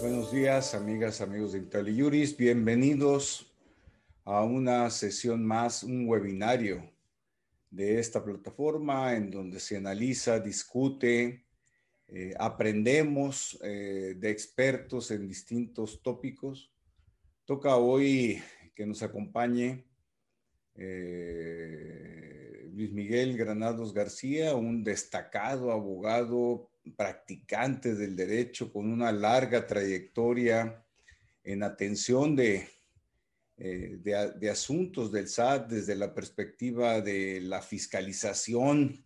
Buenos días, amigas, amigos de IntelliJuris. Bienvenidos a una sesión más, un webinario de esta plataforma en donde se analiza, discute, eh, aprendemos eh, de expertos en distintos tópicos. Toca hoy que nos acompañe eh, Luis Miguel Granados García, un destacado abogado practicante del derecho con una larga trayectoria en atención de, eh, de, asuntos del SAT desde la perspectiva de la fiscalización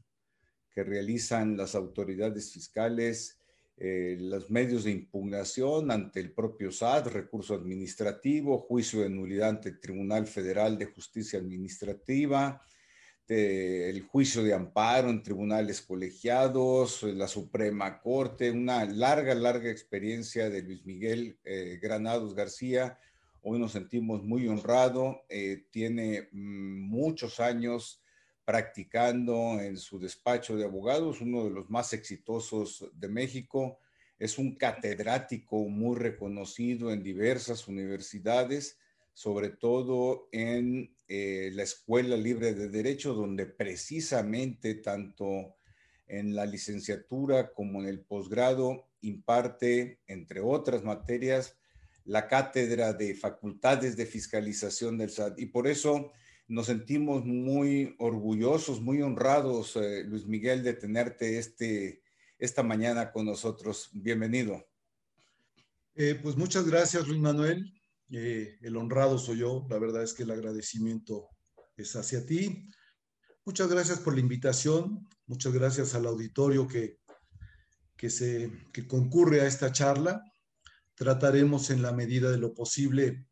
que realizan las autoridades fiscales, eh, los medios de impugnación ante el propio SAT, recurso administrativo, juicio de nulidad ante el Tribunal Federal de Justicia Administrativa, el juicio de amparo en tribunales colegiados, la Suprema Corte, una larga, larga experiencia de Luis Miguel eh, Granados García. Hoy nos sentimos muy honrados. Eh, tiene mm, muchos años practicando en su despacho de abogados, uno de los más exitosos de México. Es un catedrático muy reconocido en diversas universidades, sobre todo en eh, la Escuela Libre de Derecho, donde precisamente tanto en la licenciatura como en el posgrado imparte, entre otras materias, la cátedra de facultades de fiscalización del SAT. Y por eso nos sentimos muy orgullosos, muy honrados, eh, Luis Miguel, de tenerte este, esta mañana con nosotros. Bienvenido. Eh, pues muchas gracias, Luis Manuel. Eh, el honrado soy yo. La verdad es que el agradecimiento es hacia ti. Muchas gracias por la invitación. Muchas gracias al auditorio que, que, se, que concurre a esta charla. Trataremos en la medida de lo posible,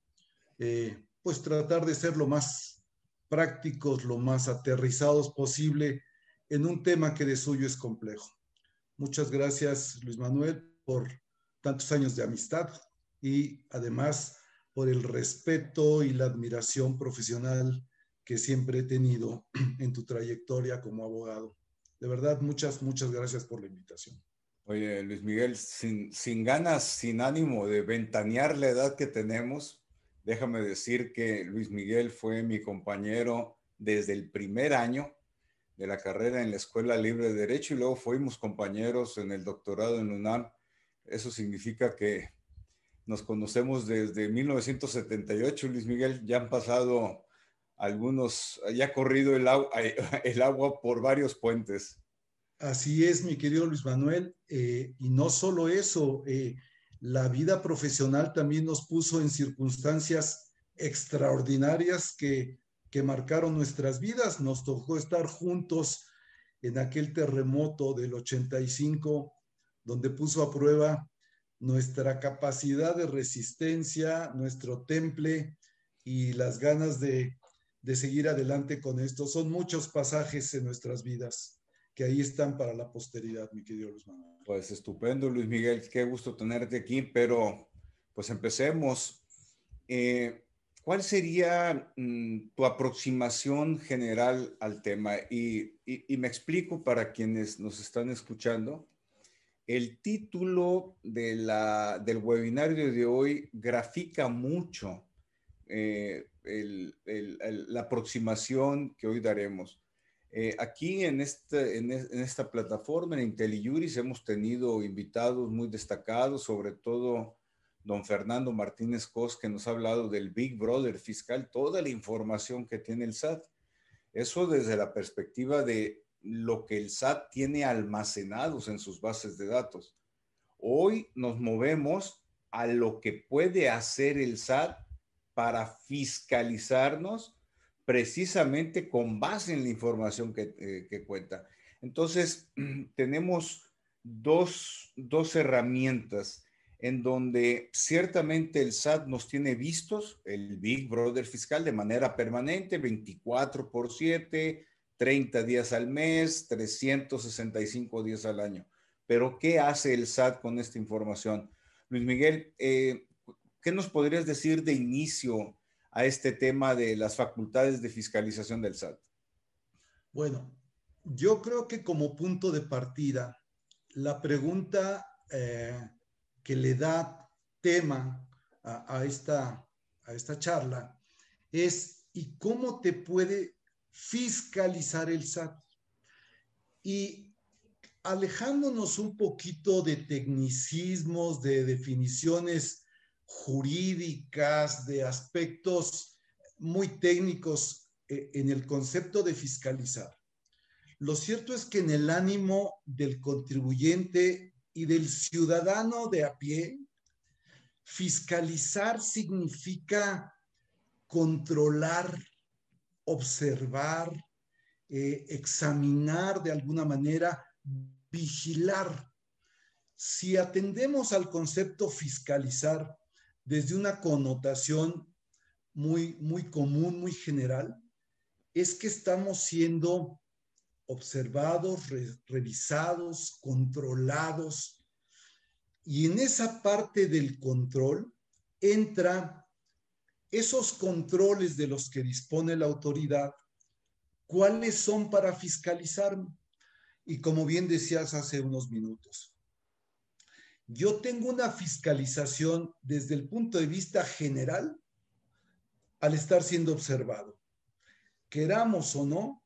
pues tratar de ser lo más prácticos, lo más aterrizados posible en un tema que de suyo es complejo. Muchas gracias, Luis Manuel, por tantos años de amistad y además por el respeto y la admiración profesional que siempre he tenido en tu trayectoria como abogado. De verdad, muchas, muchas gracias por la invitación. Oye, Luis Miguel, sin, sin ganas, sin ánimo de ventanear la edad que tenemos, Déjame decir que Luis Miguel fue mi compañero desde el primer año de la carrera en la Escuela Libre de Derecho y luego fuimos compañeros en el doctorado en UNAM. Eso significa que nos conocemos desde 1978, Luis Miguel. Ya han pasado algunos, ya ha corrido el, agua, por varios puentes. Así es, mi querido Luis Manuel. Eh, y no solo eso, eh, la vida profesional también nos puso en circunstancias extraordinarias que, marcaron nuestras vidas. Nos tocó estar juntos en aquel terremoto del 85, donde puso a prueba nuestra capacidad de resistencia, nuestro temple y las ganas de, de seguir adelante con esto. Son muchos pasajes en nuestras vidas que ahí están para la posteridad, mi querido Luis Manuel. Pues estupendo, Luis Miguel, qué gusto tenerte aquí, pero pues empecemos. Eh, ¿Cuál sería mm, tu aproximación general al tema? Y, me explico para quienes nos están escuchando. El título de la, del webinario de hoy grafica mucho eh, la aproximación que hoy daremos. Eh, aquí en, este, en, esta plataforma, en IntelliJuris, hemos tenido invitados muy destacados, sobre todo don Fernando Martínez Cos, que nos ha hablado del Big Brother fiscal, toda la información que tiene el SAT. Eso desde la perspectiva de lo que el SAT tiene almacenados en sus bases de datos. Hoy nos movemos a lo que puede hacer el SAT para fiscalizarnos precisamente con base en la información que, eh, cuenta. Entonces, tenemos dos, herramientas en donde ciertamente el SAT nos tiene vistos, el Big Brother fiscal de manera permanente, 24 por 7, 30 días al mes, 365 días al año. Pero, ¿qué hace el SAT con esta información? Luis Miguel, eh, ¿qué nos podrías decir de inicio a este tema de las facultades de fiscalización del SAT? Bueno, yo creo que como punto de partida, la pregunta eh, que le da tema a, esta, a esta charla es ¿y cómo te puede fiscalizar el SAT? Y alejándonos un poquito de tecnicismos, de definiciones jurídicas, de aspectos muy técnicos eh, en el concepto de fiscalizar. Lo cierto es que en el ánimo del contribuyente y del ciudadano de a pie, fiscalizar significa controlar, observar, eh, examinar de alguna manera, vigilar. Si atendemos al concepto fiscalizar desde una connotación muy, muy común, muy general, es que estamos siendo observados, revisados, controlados. Y en esa parte del control entra esos controles de los que dispone la autoridad, cuáles son para fiscalizarme. Y como bien decías hace unos minutos, yo tengo una fiscalización desde el punto de vista general al estar siendo observado. Queramos o no,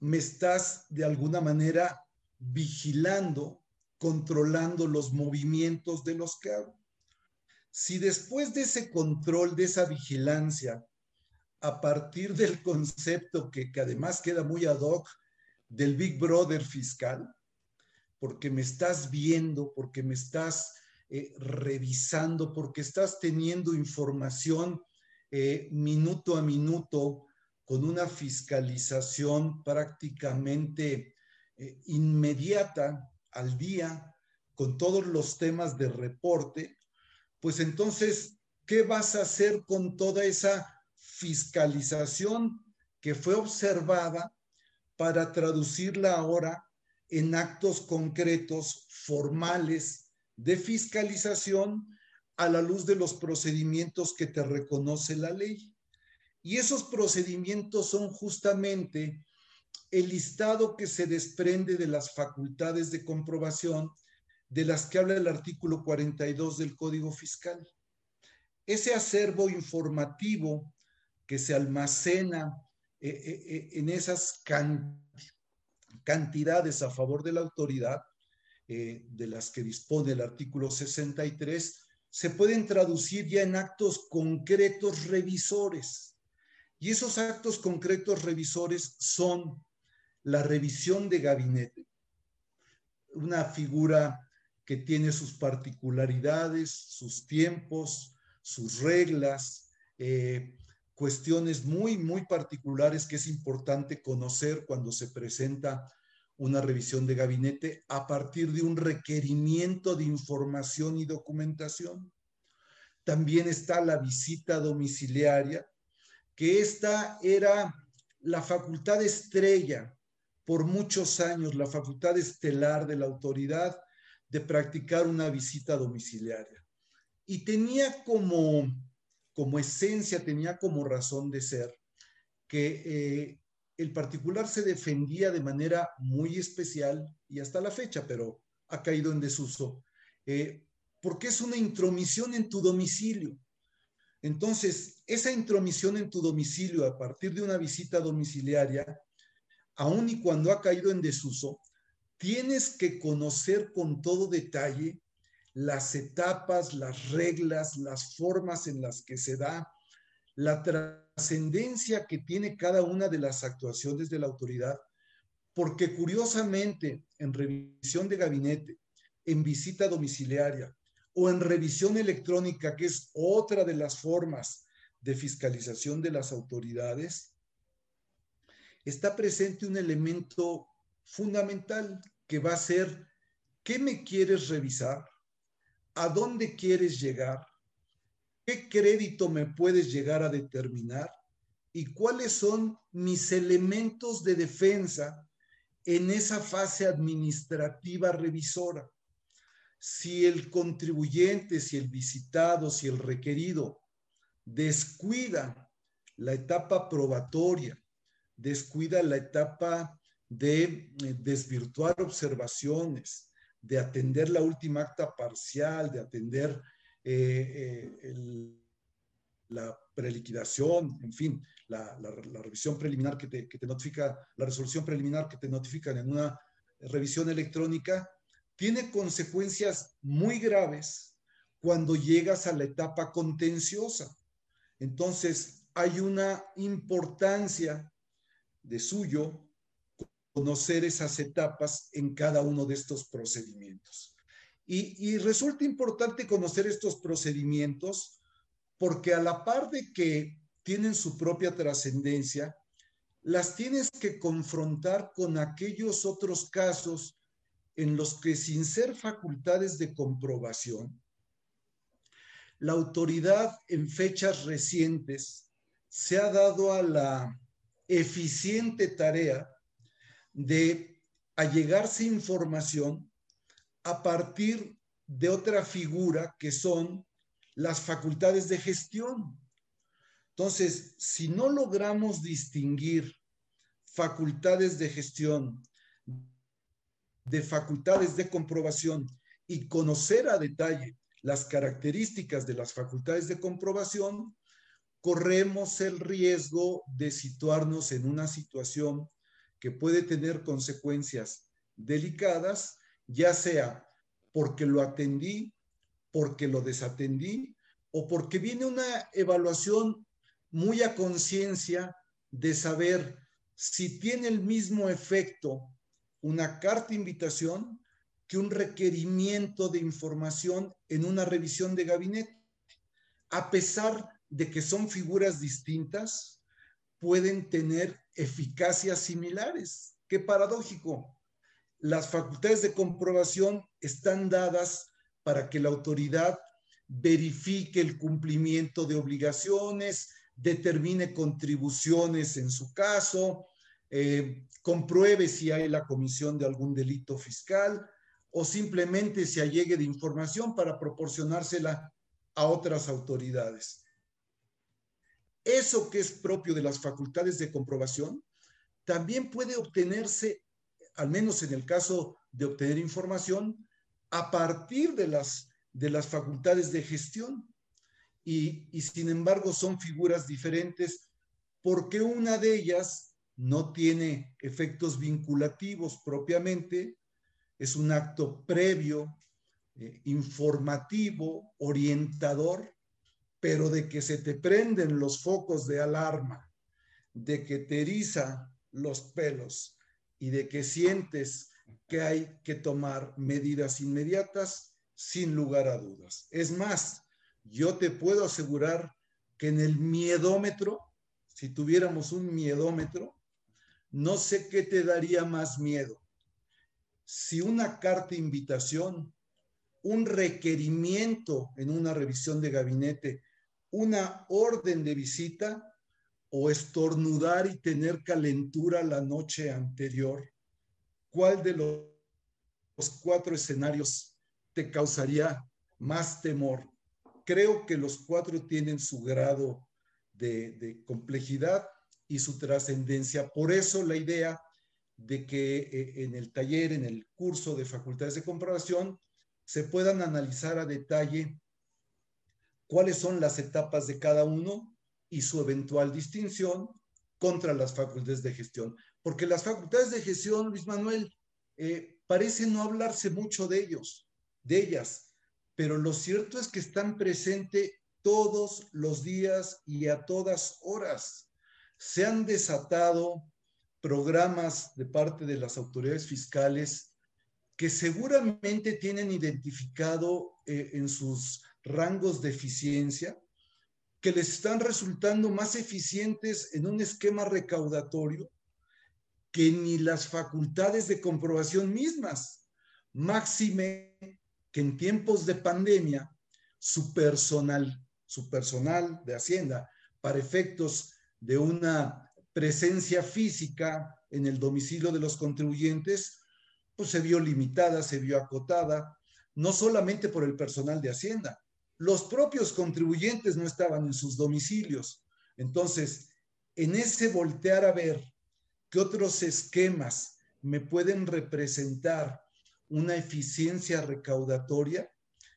me estás de alguna manera vigilando, controlando los movimientos de los que hago. Si después de ese control, de esa vigilancia, a partir del concepto que, además queda muy ad hoc del Big Brother fiscal, porque me estás viendo, porque me estás eh, revisando, porque estás teniendo información eh, minuto a minuto con una fiscalización prácticamente eh, inmediata al día, con todos los temas de reporte, pues entonces, ¿qué vas a hacer con toda esa fiscalización que fue observada para traducirla ahora en actos concretos, formales, de fiscalización a la luz de los procedimientos que te reconoce la ley. Y esos procedimientos son justamente el listado que se desprende de las facultades de comprobación de las que habla el artículo 42 del Código Fiscal. Ese acervo informativo que se almacena eh, eh, eh, en esas cantidades a favor de la autoridad, de las que dispone el artículo 63, se pueden traducir ya en actos concretos revisores. Y esos actos concretos revisores son la revisión de gabinete, una figura que tiene sus particularidades, sus tiempos, sus reglas, cuestiones muy, muy particulares que es importante conocer cuando se presenta una revisión de gabinete a partir de un requerimiento de información y documentación. También está la visita domiciliaria, que esta era la facultad estrella por muchos años, la facultad estelar de la autoridad de practicar una visita domiciliaria. Y tenía como como esencia, tenía como razón de ser que eh, el particular se defendía de manera muy especial y hasta la fecha, pero ha caído en desuso, eh, porque es una intromisión en tu domicilio. Entonces, esa intromisión en tu domicilio a partir de una visita domiciliaria, aun y cuando ha caído en desuso, tienes que conocer con todo detalle las etapas, las reglas, las formas en las que se da, la trascendencia que tiene cada una de las actuaciones de la autoridad, porque curiosamente en revisión de gabinete, en visita domiciliaria o en revisión electrónica, que es otra de las formas de fiscalización de las autoridades, está presente un elemento fundamental que va a ser, ¿qué me quieres revisar? a dónde quieres llegar, qué crédito me puedes llegar a determinar y cuáles son mis elementos de defensa en esa fase administrativa revisora. Si el contribuyente, si el visitado, si el requerido descuida la etapa probatoria, descuida la etapa de eh, desvirtuar observaciones, de atender la última acta parcial, de atender eh, eh, la preliquidación, en fin, la, revisión preliminar que te, que te, notifica, la resolución preliminar que te notifican en una revisión electrónica, tiene consecuencias muy graves cuando llegas a la etapa contenciosa. Entonces, hay una importancia de suyo conocer esas etapas en cada uno de estos procedimientos. Y, y, resulta importante conocer estos procedimientos porque a la par de que tienen su propia trascendencia, las tienes que confrontar con aquellos otros casos en los que sin ser facultades de comprobación, la autoridad en fechas recientes se ha dado a la eficiente tarea de allegarse información a partir de otra figura que son las facultades de gestión. Entonces, si no logramos distinguir facultades de gestión de facultades de comprobación y conocer a detalle las características de las facultades de comprobación, corremos el riesgo de situarnos en una situación que puede tener consecuencias delicadas, ya sea porque lo atendí, porque lo desatendí o porque viene una evaluación muy a conciencia de saber si tiene el mismo efecto una carta invitación que un requerimiento de información en una revisión de gabinete. A pesar de que son figuras distintas, pueden tener eficacias similares. Qué paradójico. Las facultades de comprobación están dadas para que la autoridad verifique el cumplimiento de obligaciones, determine contribuciones en su caso, eh, compruebe si hay la comisión de algún delito fiscal o simplemente se allegue de información para proporcionársela a otras autoridades. Eso que es propio de las facultades de comprobación también puede obtenerse, al menos en el caso de obtener información, a partir de las, de las facultades de gestión. Y, sin embargo son figuras diferentes porque una de ellas no tiene efectos vinculativos propiamente, es un acto previo, eh, informativo, orientador, pero de que se te prenden los focos de alarma, de que te eriza los pelos y de que sientes que hay que tomar medidas inmediatas, sin lugar a dudas. Es más, yo te puedo asegurar que en el miedómetro, si tuviéramos un miedómetro, no sé qué te daría más miedo. Si una carta invitación, un requerimiento en una revisión de gabinete, una orden de visita o estornudar y tener calentura la noche anterior, ¿cuál de los cuatro escenarios te causaría más temor? Creo que los cuatro tienen su grado de, de complejidad y su trascendencia. Por eso la idea de que eh, en el taller, en el curso de facultades de comprobación, se puedan analizar a detalle cuáles son las etapas de cada uno y su eventual distinción contra las facultades de gestión. Porque las facultades de gestión, Luis Manuel, eh, parece no hablarse mucho de ellos, de ellas, pero lo cierto es que están presentes todos los días y a todas horas se han desatado programas de parte de las autoridades fiscales que seguramente tienen identificado eh, en sus rangos de eficiencia, que les están resultando más eficientes en un esquema recaudatorio que ni las facultades de comprobación mismas. Máxime que en tiempos de pandemia, su personal, su personal de Hacienda, para efectos de una presencia física en el domicilio de los contribuyentes, pues se vio limitada, se vio acotada, no solamente por el personal de Hacienda, los propios contribuyentes no estaban en sus domicilios. Entonces, en ese voltear a ver qué otros esquemas me pueden representar una eficiencia recaudatoria,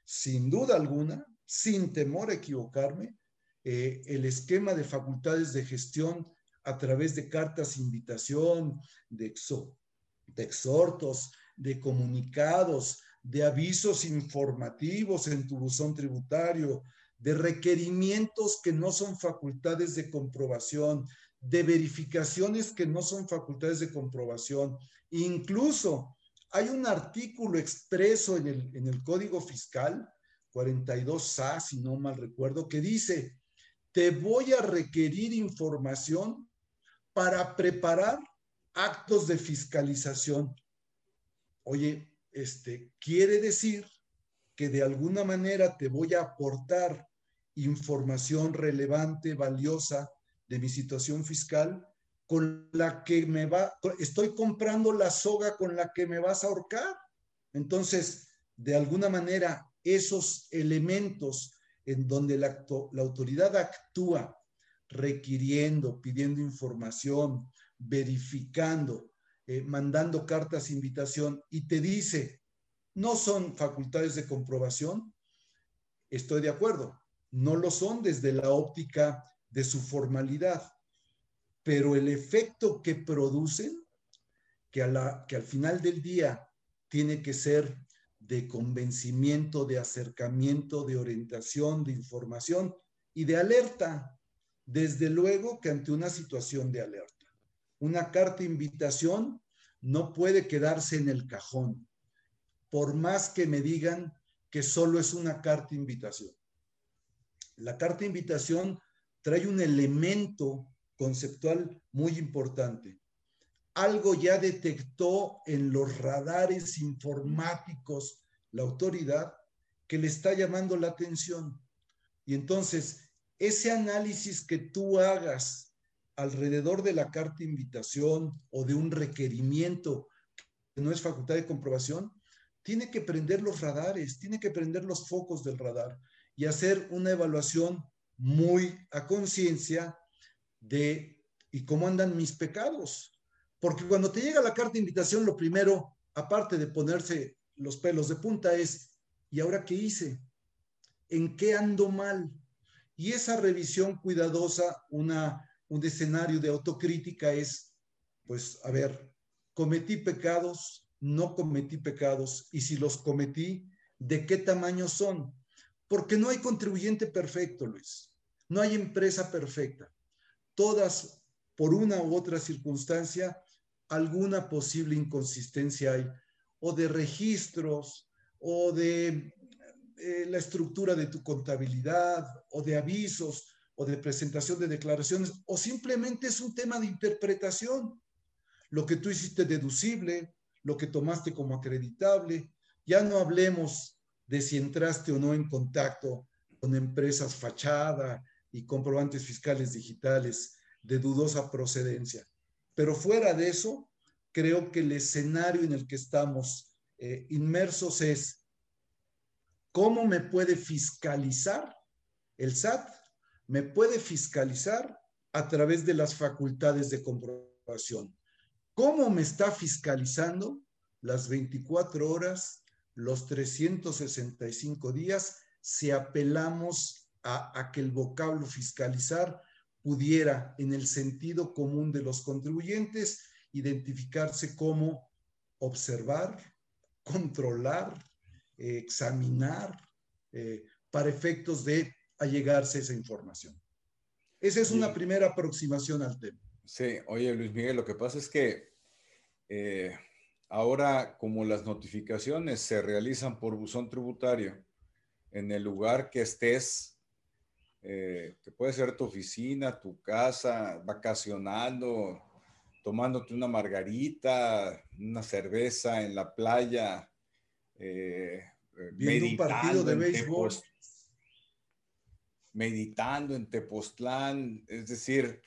sin duda alguna, sin temor a equivocarme, eh, el esquema de facultades de gestión a través de cartas invitación, de, de exhortos, de comunicados, de avisos informativos en tu buzón tributario, de requerimientos que no son facultades de comprobación, de verificaciones que no son facultades de comprobación. Incluso hay un artículo expreso en el, en el Código Fiscal, 42A, si no mal recuerdo, que dice, te voy a requerir información para preparar actos de fiscalización. Oye, este, quiere decir que de alguna manera te voy a aportar información relevante, valiosa de mi situación fiscal, con la que me va, estoy comprando la soga con la que me vas a ahorcar. Entonces, de alguna manera, esos elementos en donde la, la autoridad actúa requiriendo, pidiendo información, verificando, eh, mandando cartas invitación y te dice, no son facultades de comprobación, estoy de acuerdo, no lo son desde la óptica de su formalidad, pero el efecto que producen, que, a la, que al final del día tiene que ser de convencimiento, de acercamiento, de orientación, de información y de alerta, desde luego que ante una situación de alerta. Una carta invitación no puede quedarse en el cajón, por más que me digan que solo es una carta invitación. La carta invitación trae un elemento conceptual muy importante. Algo ya detectó en los radares informáticos la autoridad que le está llamando la atención. Y entonces, ese análisis que tú hagas alrededor de la carta de invitación o de un requerimiento que no es facultad de comprobación, tiene que prender los radares, tiene que prender los focos del radar y hacer una evaluación muy a conciencia de y cómo andan mis pecados. Porque cuando te llega la carta de invitación, lo primero, aparte de ponerse los pelos de punta, es, ¿y ahora qué hice? ¿En qué ando mal? Y esa revisión cuidadosa, una un escenario de autocrítica es, pues, a ver, cometí pecados, no cometí pecados, y si los cometí, ¿de qué tamaño son? Porque no hay contribuyente perfecto, Luis. No hay empresa perfecta. Todas, por una u otra circunstancia, alguna posible inconsistencia hay, o de registros, o de eh, la estructura de tu contabilidad, o de avisos, o de presentación de declaraciones, o simplemente es un tema de interpretación. Lo que tú hiciste deducible, lo que tomaste como acreditable. Ya no hablemos de si entraste o no en contacto con empresas fachada y comprobantes fiscales digitales de dudosa procedencia. Pero fuera de eso, creo que el escenario en el que estamos eh, inmersos es cómo me puede fiscalizar el SAT me puede fiscalizar a través de las facultades de comprobación. ¿Cómo me está fiscalizando las 24 horas, los 365 días, si apelamos a, a que el vocablo fiscalizar pudiera, en el sentido común de los contribuyentes, identificarse como observar, controlar, examinar, eh, para efectos de a llegarse esa información. Esa es una primera aproximación al tema. Sí, oye Luis Miguel, lo que pasa es que eh, ahora como las notificaciones se realizan por buzón tributario, en el lugar que estés, eh, que puede ser tu oficina, tu casa, vacacionando, tomándote una margarita, una cerveza en la playa, eh, viendo un partido de béisbol meditando en Tepoztlán, es decir,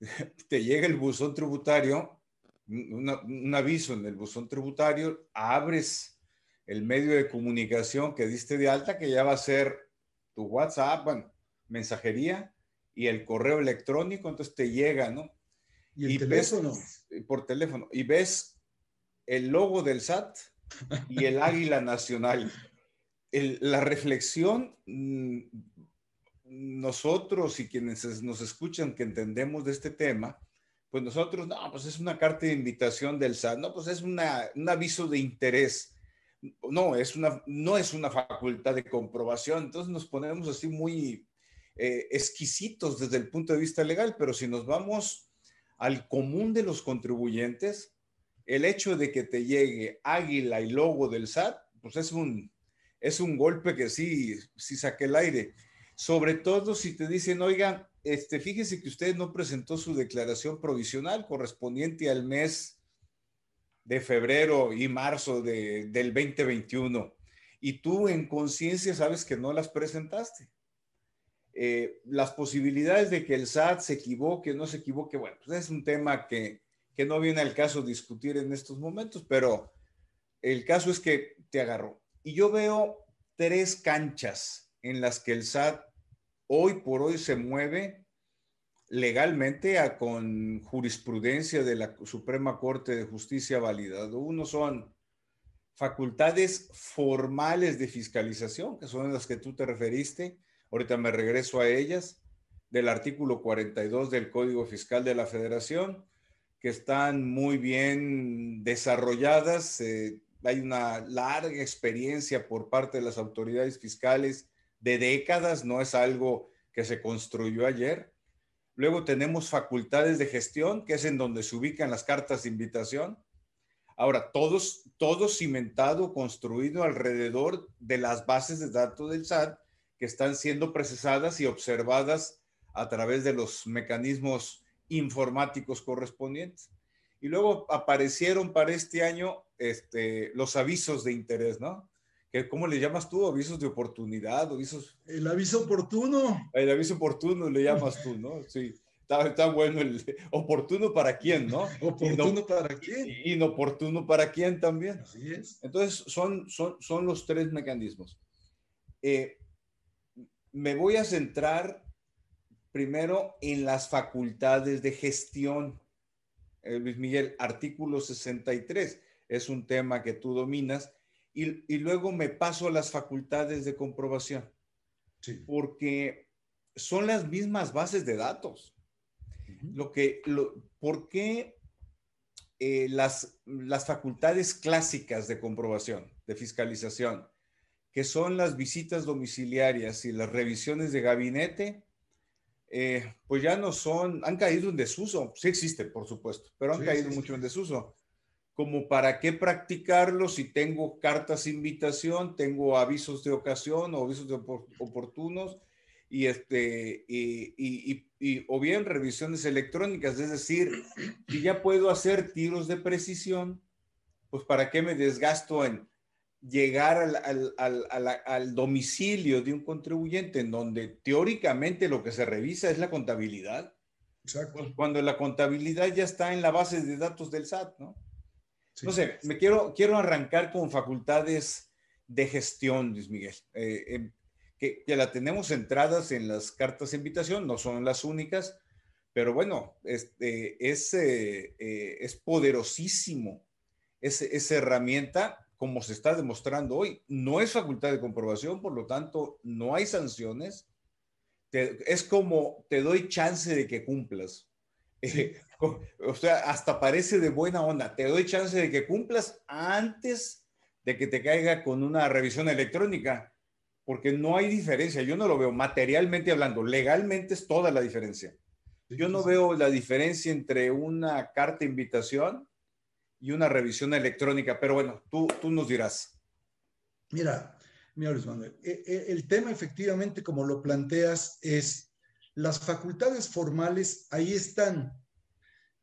te llega el buzón tributario, un aviso en el buzón tributario, abres el medio de comunicación que diste de alta, que ya va a ser tu WhatsApp, bueno, mensajería y el correo electrónico, entonces te llega, ¿no? Y el teléfono. por teléfono. Y ves el logo del SAT y el águila nacional. la reflexión, mm, nosotros y quienes nos escuchan que entendemos de este tema, pues nosotros, no, pues es una carta de invitación del SAT, no, pues es una, un aviso de interés, no, es una, no es una facultad de comprobación, entonces nos ponemos así muy eh, exquisitos desde el punto de vista legal, pero si nos vamos al común de los contribuyentes, el hecho de que te llegue águila y logo del SAT, pues es un, es un golpe que sí, sí saque el aire. Sobre todo si te dicen, oiga, este, fíjese que usted no presentó su declaración provisional correspondiente al mes de febrero y marzo del 2021 y tú en conciencia sabes que no las presentaste. Eh, las posibilidades de que el SAT se equivoque, no se equivoque, bueno, pues es un tema que, que no viene al caso discutir en estos momentos, pero el caso es que te agarró. Y yo veo tres canchas en las que el SAT hoy por hoy se mueve legalmente con jurisprudencia de la Suprema Corte de Justicia validado. Uno son facultades formales de fiscalización, que son las que tú te referiste. Ahorita me regreso a ellas, del artículo 42 del Código Fiscal de la Federación, que están muy bien desarrolladas. Eh, hay una larga experiencia por parte de las autoridades fiscales de décadas, no es algo que se construyó ayer. Luego tenemos facultades de gestión, que es en donde se ubican las cartas de invitación. Ahora, todos, todo cimentado, construido alrededor de las bases de datos del SAT que están siendo procesadas y observadas a través de los mecanismos informáticos correspondientes. Y luego aparecieron para este año este, los avisos de interés, ¿no? ¿Cómo le llamas tú? ¿Avisos de oportunidad? Avisos... El aviso oportuno. El aviso oportuno le llamas tú, ¿no? Sí. Está, bueno el oportuno para quién, ¿no? Oportuno para quién. Inoportuno para quién también. Así es. Entonces, son, son, son los tres mecanismos. Eh, me voy a centrar primero en las facultades de gestión. Eh, Luis Miguel, artículo 63 es un tema que tú dominas y, luego me paso a las facultades de comprobación. Porque son las mismas bases de datos. Lo que, ¿Por qué eh, las, las facultades clásicas de comprobación, de fiscalización, que son las visitas domiciliarias y las revisiones de gabinete, eh, pues ya no son, han caído en desuso. Sí existen, por supuesto, pero han caído mucho en desuso como para qué practicarlo si tengo cartas de invitación, tengo avisos de ocasión o avisos de oportunos y este y, o bien revisiones electrónicas, es decir, si ya puedo hacer tiros de precisión, pues para qué me desgasto en llegar al, al, al, domicilio de un contribuyente en donde teóricamente lo que se revisa es la contabilidad. Exacto. Pues cuando la contabilidad ya está en la base de datos del SAT, ¿no? No sé, me quiero, quiero arrancar con facultades de gestión, Luis Miguel, eh, em, que, que, la tenemos entradas en las cartas de invitación, no son las únicas, pero bueno, este, es, eh, eh, es poderosísimo esa herramienta, como se está demostrando hoy. No es facultad de comprobación, por lo tanto, no hay sanciones. es como te doy chance de que cumplas. o sea, hasta parece de buena onda. Te doy chance de que cumplas antes de que te caiga con una revisión electrónica, porque no hay diferencia. Yo no lo veo materialmente hablando. Legalmente es toda la diferencia. Yo no veo la diferencia entre una carta de invitación y una revisión electrónica, pero bueno, tú, tú nos dirás. Mira, mira Luis Manuel, e, e, el tema efectivamente como lo planteas es las facultades formales ahí están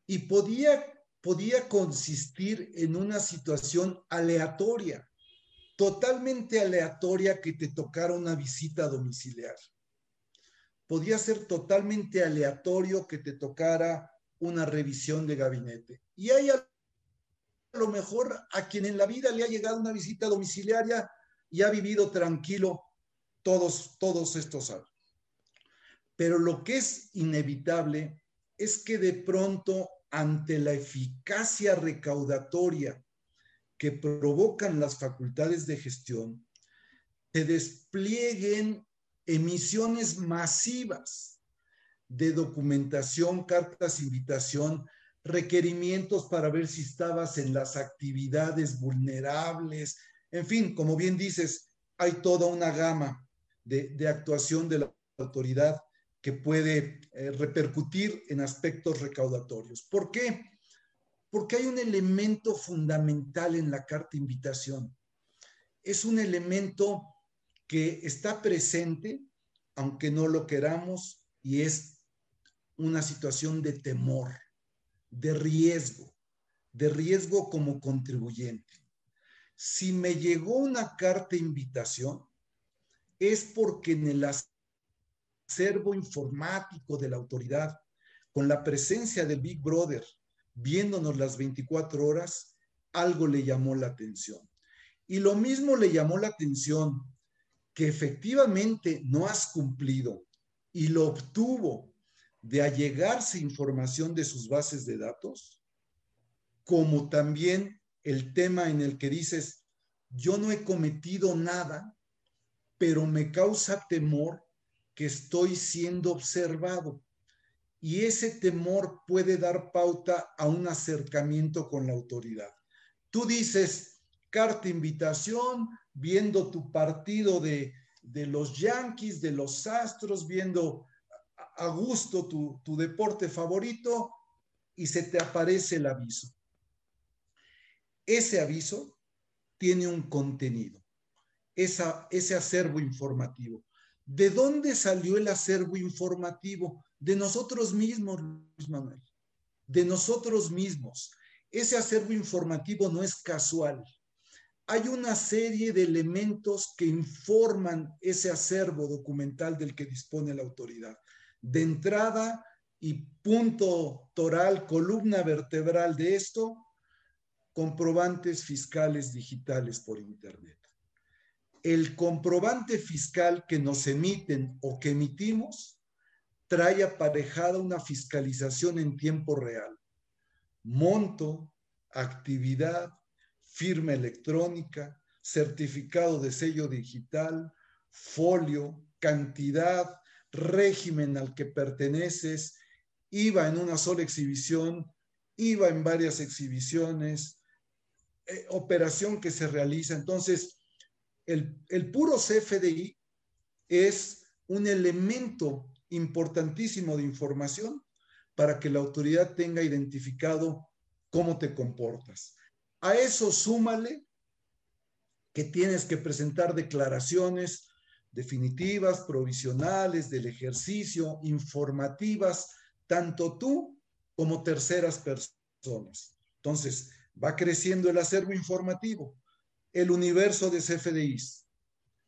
y podía, podía consistir en una situación aleatoria, totalmente aleatoria que te tocara una visita domiciliar. Podía ser totalmente aleatorio que te tocara una revisión de gabinete. Y hay a lo mejor a quien en la vida le ha llegado una visita domiciliaria y ha vivido tranquilo todos, todos estos años. Pero lo que es inevitable es que de pronto ante la eficacia recaudatoria que provocan las facultades de gestión, se desplieguen emisiones masivas de documentación, cartas, invitación, requerimientos para ver si estabas en las actividades vulnerables, en fin, como bien dices, hay toda una gama de, actuación de la autoridad que puede eh, repercutir en aspectos recaudatorios. ¿Por qué? Porque hay un elemento fundamental en la carta invitación. Es un elemento que está presente, aunque no lo queramos, y es una situación de temor, de riesgo, de riesgo como contribuyente. Si me llegó una carta invitación, es porque en el acervo informático de la autoridad, con la presencia del Big Brother, viéndonos las 24 horas, algo le llamó la atención. Y lo mismo le llamó la atención que efectivamente no has cumplido y lo obtuvo de allegarse información de sus bases de datos, como también el tema en el que dices, yo no he cometido nada, pero me causa temor que estoy siendo observado. Y ese temor puede dar pauta a un acercamiento con la autoridad. Tú dices, carta invitación, viendo tu partido de, los Yankees, de los Astros, viendo a gusto tu, tu deporte favorito y se te aparece el aviso. Ese aviso tiene un contenido, esa, ese acervo informativo. ¿De dónde salió el acervo informativo? De nosotros mismos, Luis Manuel, de nosotros mismos. Ese acervo informativo no es casual hay una serie de elementos que informan ese acervo documental del que dispone la autoridad. De entrada y punto toral, columna vertebral de esto, comprobantes fiscales digitales por Internet. El comprobante fiscal que nos emiten o que emitimos trae aparejada una fiscalización en tiempo real. Monto, actividad, firma electrónica, certificado de sello digital, folio, cantidad, régimen al que perteneces, IVA en una sola exhibición, IVA en varias exhibiciones, eh, operación que se realiza. Entonces, el, el puro CFDI es un elemento importantísimo de información para que la autoridad tenga identificado cómo te comportas. A eso súmale que tienes que presentar declaraciones definitivas, provisionales del ejercicio, informativas, tanto tú como terceras personas. Entonces, va creciendo el acervo informativo, el universo de CFDIs,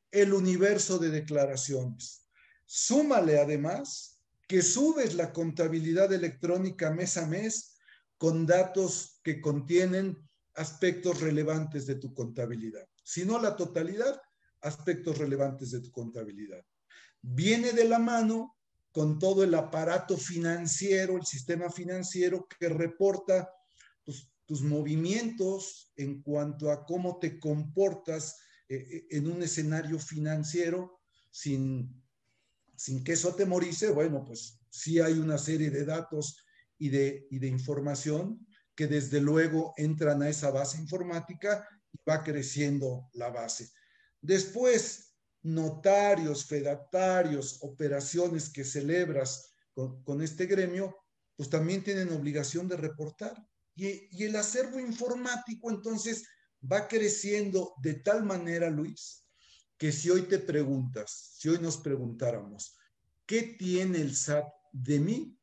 el universo de declaraciones. Súmale además que subes la contabilidad electrónica mes a mes con datos que contienen aspectos relevantes de tu contabilidad. Si no la totalidad, aspectos relevantes de tu contabilidad. Viene de la mano con todo el aparato financiero, el sistema financiero que reporta tus, movimientos en cuanto a cómo te comportas eh, eh, en un escenario financiero sin, sin que eso atemorice. Bueno, pues sí hay una serie de datos y de, y de información que desde luego entran a esa base informática y va creciendo la base. Después, notarios, fedatarios, operaciones que celebras con, este gremio, pues también tienen obligación de reportar. Y, el acervo informático entonces va creciendo de tal manera, Luis, que si hoy te preguntas, si hoy nos preguntáramos, ¿qué tiene el SAT de mí?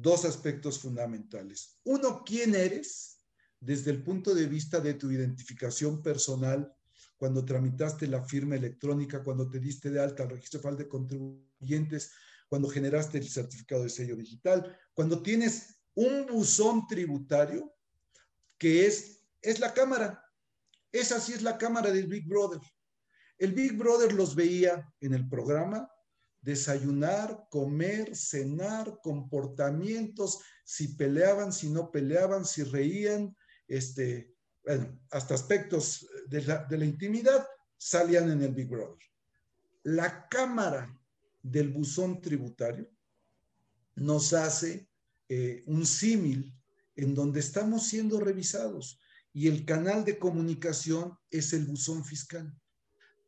dos aspectos fundamentales. Uno, ¿quién eres? Desde el punto de vista de tu identificación personal, cuando tramitaste la firma electrónica, cuando te diste de alta al registro federal de contribuyentes, cuando generaste el certificado de sello digital, cuando tienes un buzón tributario que es, es la cámara. Esa sí es la cámara del Big Brother. El Big Brother los veía en el programa, desayunar, comer, cenar, comportamientos, si peleaban, si no peleaban, si reían, este, hasta aspectos de la, intimidad, salían en el Big Brother. La cámara del buzón tributario nos hace eh, un símil en donde estamos siendo revisados y el canal de comunicación es el buzón fiscal.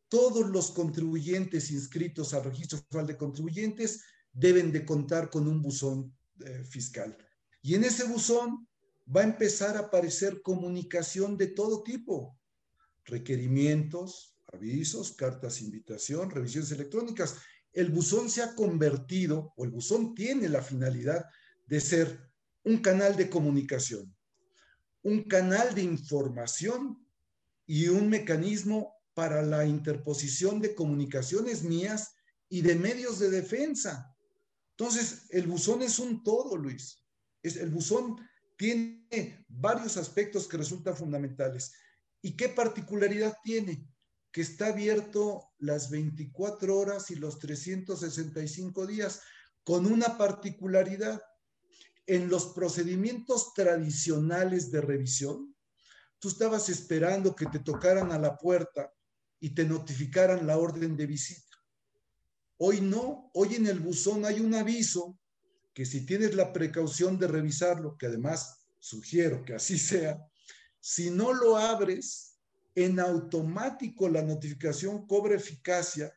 Todos los contribuyentes inscritos al registro fiscal de contribuyentes deben de contar con un buzón eh, fiscal. Y en ese buzón va a empezar a aparecer comunicación de todo tipo, requerimientos, avisos, cartas invitación, revisiones electrónicas. El buzón se ha convertido, o el buzón tiene la finalidad de ser un canal de comunicación, un canal de información y un mecanismo para la interposición de comunicaciones mías y de medios de defensa. Entonces, el buzón es un todo, Luis. El buzón tiene varios aspectos que resultan fundamentales. ¿Y qué particularidad tiene? Que está abierto las 24 horas y los 365 días, con una particularidad. En los procedimientos tradicionales de revisión, tú estabas esperando que te tocaran a la puerta y te notificaran la orden de visita. Hoy no, hoy en el buzón hay un aviso que si tienes la precaución de revisarlo, que además sugiero que así sea, si no lo abres, en automático la notificación cobra eficacia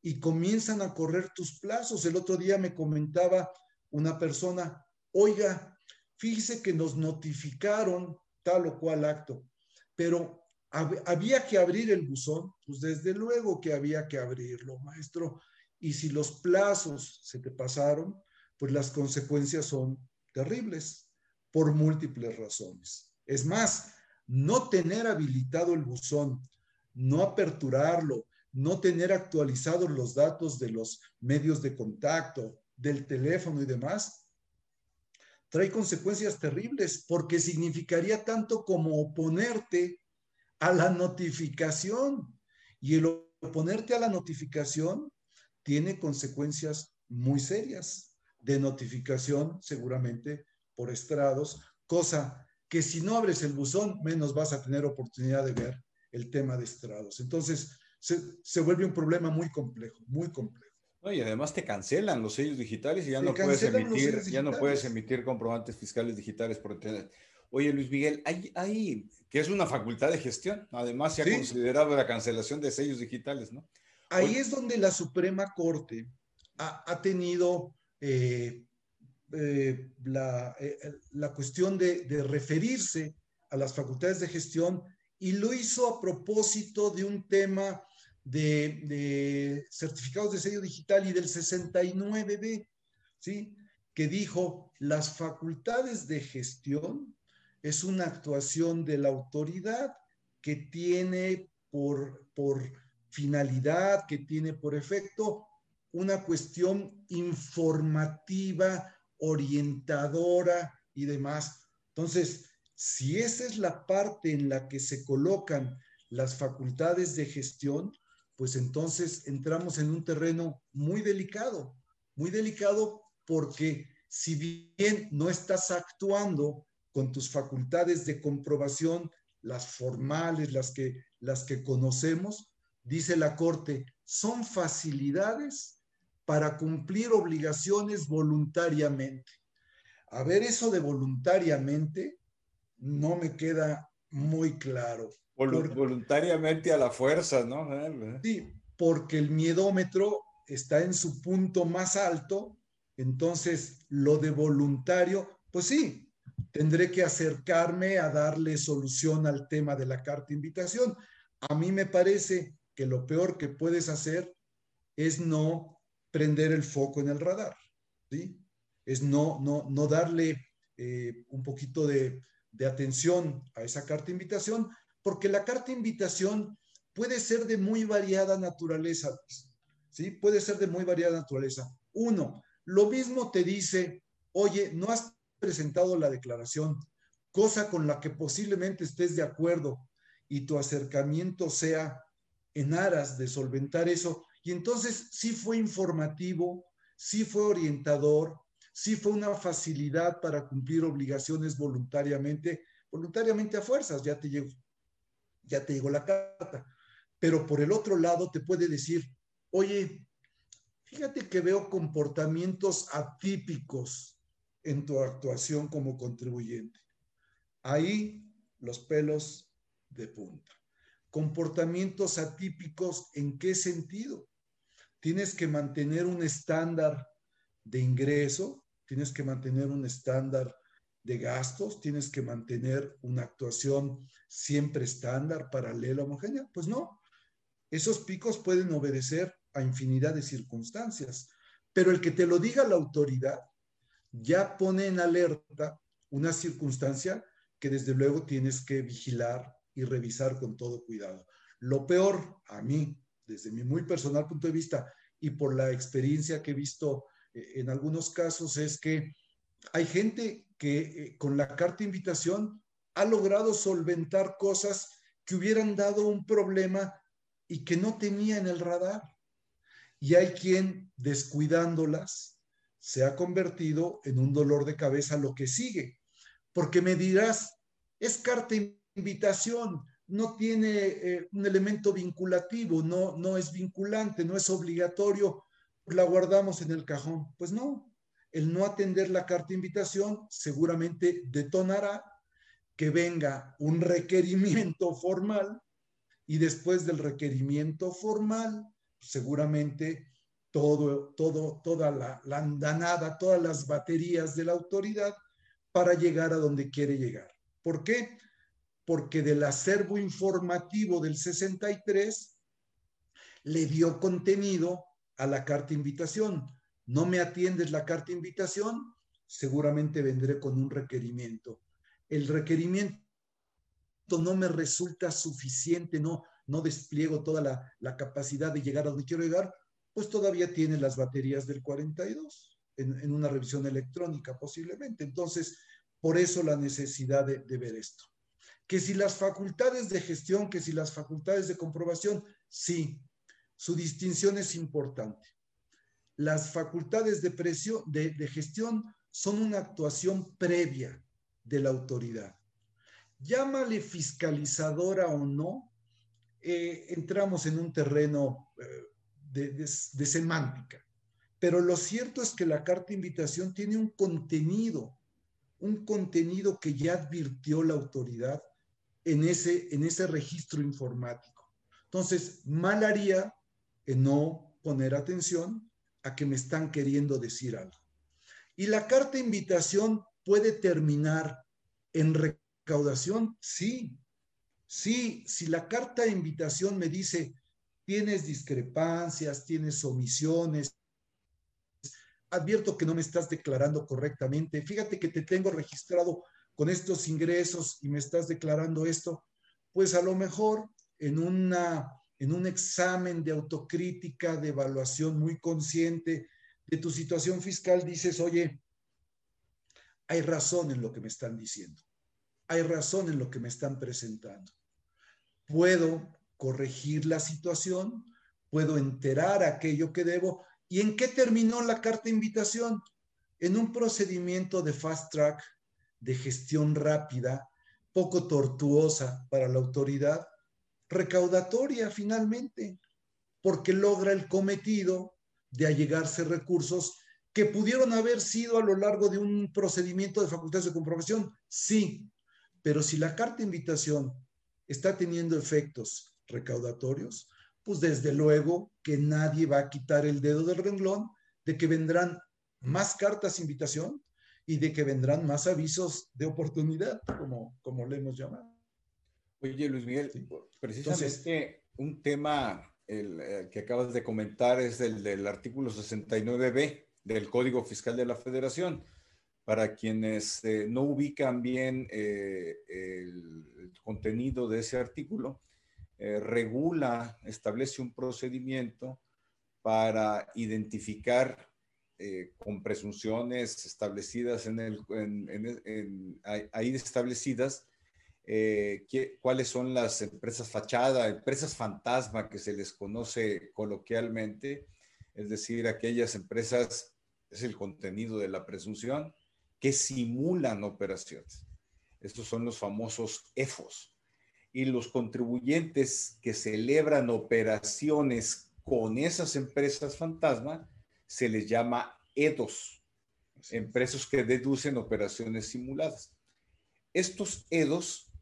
y comienzan a correr tus plazos. El otro día me comentaba una persona, oiga, fíjese que nos notificaron tal o cual acto, pero había que abrir el buzón, pues desde luego que había que abrirlo, maestro. Y si los plazos se te pasaron, pues las consecuencias son terribles por múltiples razones. Es más, no tener habilitado el buzón, no aperturarlo, no tener actualizados los datos de los medios de contacto, del teléfono y demás, trae consecuencias terribles porque significaría tanto como oponerte a la notificación. Y el oponerte a la notificación tiene consecuencias muy serias de notificación, seguramente por estrados, cosa que si no abres el buzón, menos vas a tener oportunidad de ver el tema de estrados. Entonces, se, vuelve un problema muy complejo, muy complejo. Y además te cancelan los sellos digitales y ya no puedes emitir, ya no puedes emitir comprobantes fiscales digitales por internet. Oye, Luis Miguel, hay, hay que es una facultad de gestión, además se ha considerado la cancelación de sellos digitales, ¿no? Ahí es donde la Suprema Corte ha, ha tenido eh, eh, la, eh, la, cuestión de, de, referirse a las facultades de gestión y lo hizo a propósito de un tema de, certificados de sello digital y del 69B, ¿sí? que dijo, las facultades de gestión es una actuación de la autoridad que tiene por, por finalidad, que tiene por efecto una cuestión informativa, orientadora y demás. Entonces, si esa es la parte en la que se colocan las facultades de gestión, pues entonces entramos en un terreno muy delicado, muy delicado porque si bien no estás actuando con tus facultades de comprobación, las formales, las que, las que conocemos, dice la Corte, son facilidades para cumplir obligaciones voluntariamente. A ver, eso de voluntariamente no me queda muy claro. Voluntariamente a la fuerza, ¿no? Sí, porque el miedómetro está en su punto más alto, entonces lo de voluntario, pues sí, tendré que acercarme a darle solución al tema de la carta de invitación. A mí me parece que lo peor que puedes hacer es no prender el foco en el radar, ¿sí? Es no, no, no darle eh, un poquito de, de atención a esa carta de invitación, porque la carta invitación puede ser de muy variada naturaleza, ¿sí? Puede ser de muy variada naturaleza. Uno, lo mismo te dice, oye, no has presentado la declaración, cosa con la que posiblemente estés de acuerdo y tu acercamiento sea en aras de solventar eso, y entonces sí fue informativo, sí fue orientador, sí fue una facilidad para cumplir obligaciones voluntariamente, voluntariamente a fuerzas, ya te ya te llegó la carta. pero por el otro lado te puede decir, oye, fíjate que veo comportamientos atípicos en tu actuación como contribuyente. Ahí los pelos de punta. Comportamientos atípicos, ¿en qué sentido? Tienes que mantener un estándar de ingreso, tienes que mantener un estándar de gastos, tienes que mantener una actuación siempre estándar, paralela, homogénea. Pues no, esos picos pueden obedecer a infinidad de circunstancias, pero el que te lo diga la autoridad ya pone en alerta una circunstancia que desde luego tienes que vigilar y revisar con todo cuidado. Lo peor a mí, desde mi muy personal punto de vista y por la experiencia que he visto eh, en algunos casos, es que hay gente que eh, con la carta invitación ha logrado solventar cosas que hubieran dado un problema y que no tenía en el radar. Y hay quien, descuidándolas, se ha convertido en un dolor de cabeza lo que sigue. Porque me dirás, es carta invitación, no tiene eh, un elemento vinculativo, no, no es vinculante, no es obligatorio, la guardamos en el cajón. Pues no, el no atender la carta invitación seguramente detonará que venga un requerimiento formal y después del requerimiento formal, seguramente todo, todo, toda la, la andanada, todas las baterías de la autoridad para llegar a donde quiere llegar. ¿Por qué? Porque del acervo informativo del 63 le dio contenido a la carta invitación. No me atiendes la carta invitación, seguramente vendré con un requerimiento. El requerimiento no me resulta suficiente, no, no despliego toda la, capacidad de llegar a donde quiero llegar, pues todavía tiene las baterías del 42 en, una revisión electrónica posiblemente. Entonces, por eso la necesidad de, de ver esto. Que si las facultades de gestión, que si las facultades de comprobación, sí, su distinción es importante. Las facultades de, gestión son una actuación previa de la autoridad llámale fiscalizadora o no, eh, entramos en un terreno eh, de, semántica. Pero lo cierto es que la carta de invitación tiene un contenido, un contenido que ya advirtió la autoridad en ese, en ese registro informático. Entonces, mal haría en no poner atención a que me están queriendo decir algo. Y la carta de invitación puede terminar en recaudación, sí. Sí, si la carta de invitación me dice, tienes discrepancias, tienes omisiones, advierto que no me estás declarando correctamente, fíjate que te tengo registrado con estos ingresos y me estás declarando esto, pues a lo mejor en, una, en un examen de autocrítica, de evaluación muy consciente de tu situación fiscal, dices, oye, hay razón en lo que me están diciendo hay razón en lo que me están presentando. Puedo corregir la situación, puedo enterar aquello que debo. ¿Y en qué terminó la carta de invitación? En un procedimiento de fast track, de gestión rápida, poco tortuosa para la autoridad, recaudatoria finalmente, porque logra el cometido de allegarse recursos que pudieron haber sido a lo largo de un procedimiento de facultades de comprobación, sí, pero si la carta de invitación está teniendo efectos recaudatorios, pues desde luego que nadie va a quitar el dedo del renglón de que vendrán más cartas de invitación y de que vendrán más avisos de oportunidad, como, como le hemos llamado. Oye, Luis Miguel, precisamente un tema el, que acabas de comentar es el del artículo 69b del Código Fiscal de la Federación. Para quienes eh, no ubican bien eh, el, contenido de ese artículo, eh, regula, establece un procedimiento para identificar con presunciones establecidas en el, ahí establecidas, cuáles son las empresas fachada, empresas fantasma que se les conoce coloquialmente, es decir, aquellas empresas, es el contenido de la presunción, que simulan operaciones. Estos son los famosos EFOS. y los contribuyentes que celebran operaciones con esas empresas fantasma se les llama EDOS, empresas que deducen operaciones simuladas. Estos EDOS,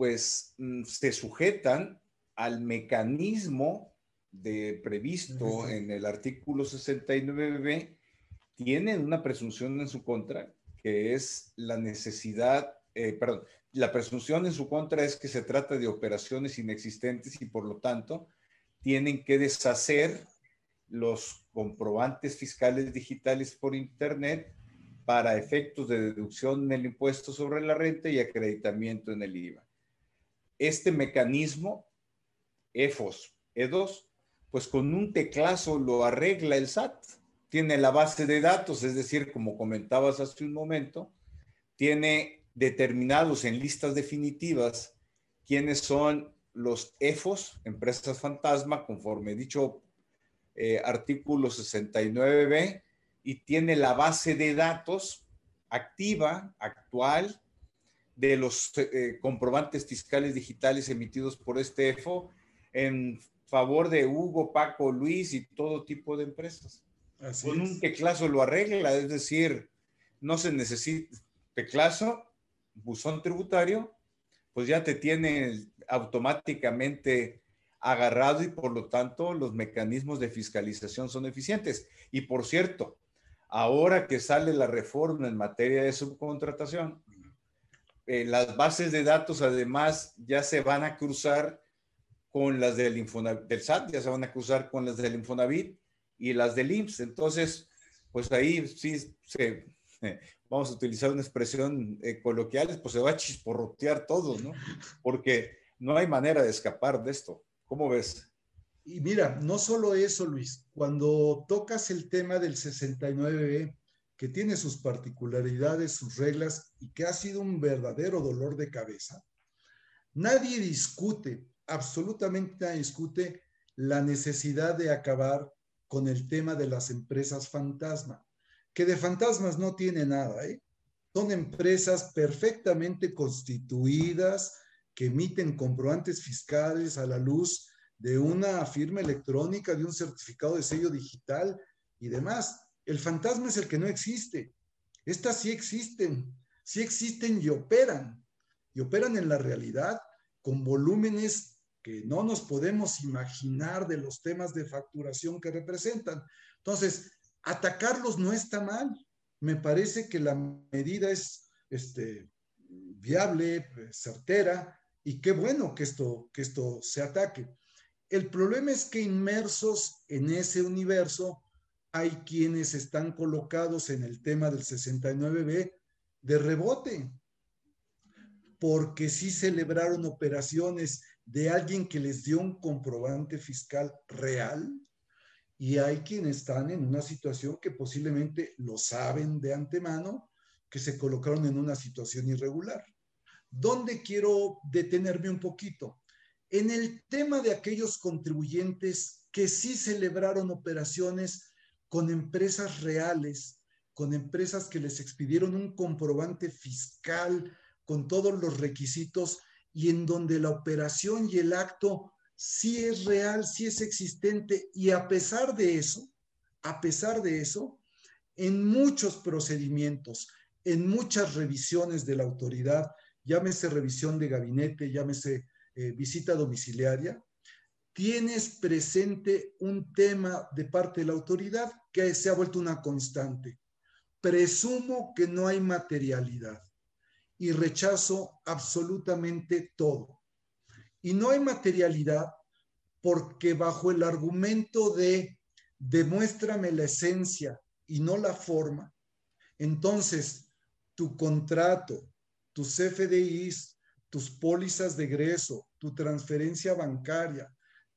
pues, mm, se sujetan al mecanismo de previsto en el artículo 69b, tienen una presunción en su contra, que es la necesidad, eh, perdón, la presunción en su contra es que se trata de operaciones inexistentes y por lo tanto tienen que deshacer los comprobantes fiscales digitales por Internet para efectos de deducción en el impuesto sobre la renta y acreditamiento en el IVA. Este mecanismo, EFOS, E2, pues con un teclazo lo arregla el SAT. Tiene la base de datos, es decir, como comentabas hace un momento, tiene determinados en listas definitivas quiénes son los EFOS, empresas fantasma, conforme dicho eh, artículo 69b, y tiene la base de datos activa, actual, de los eh, comprobantes fiscales digitales emitidos por este EFO en favor de Hugo, Paco, Luis y todo tipo de empresas. Con un teclazo lo arregla, es decir, no se necesita teclazo, buzón tributario, pues ya te tiene automáticamente agarrado y por lo tanto los mecanismos de fiscalización son eficientes. Y por cierto, ahora que sale la reforma en materia de subcontratación, eh, las bases de datos además ya se van a cruzar con las del, del SAT, ya se van a cruzar con las del Infonavit y las del IMSS. Entonces, pues ahí sí se, vamos a utilizar una expresión eh, coloquial, pues se va a chisporrotear todo, ¿no? Porque no hay manera de escapar de esto. ¿Cómo ves? Y mira, no solo eso, Luis, cuando tocas el tema del 69B, que tiene sus particularidades, sus reglas y que ha sido un verdadero dolor de cabeza, nadie discute, absolutamente nadie discute la necesidad de acabar con el tema de las empresas fantasma, que de fantasmas no tiene nada, ¿eh? Son empresas perfectamente constituidas, que emiten comprobantes fiscales a la luz de una firma electrónica, de un certificado de sello digital y demás. El fantasma es el que no existe. Estas sí existen, sí existen y operan. Y operan en la realidad con volúmenes que no nos podemos imaginar de los temas de facturación que representan. Entonces, atacarlos no está mal. Me parece que la medida es este, viable, certera, y qué bueno que esto, que esto se ataque. El problema es que inmersos en ese universo hay quienes están colocados en el tema del 69B de rebote, porque sí celebraron operaciones de alguien que les dio un comprobante fiscal real y hay quienes están en una situación que posiblemente lo saben de antemano, que se colocaron en una situación irregular. ¿Dónde quiero detenerme un poquito? En el tema de aquellos contribuyentes que sí celebraron operaciones con empresas reales, con empresas que les expidieron un comprobante fiscal con todos los requisitos y en donde la operación y el acto sí es real, sí es existente. Y a pesar de eso, a pesar de eso, en muchos procedimientos, en muchas revisiones de la autoridad, llámese revisión de gabinete, llámese eh, visita domiciliaria, tienes presente un tema de parte de la autoridad que se ha vuelto una constante. Presumo que no hay materialidad y rechazo absolutamente todo. Y no hay materialidad porque bajo el argumento de demuéstrame la esencia y no la forma, entonces tu contrato, tus CFDIs, tus pólizas de egreso, tu transferencia bancaria,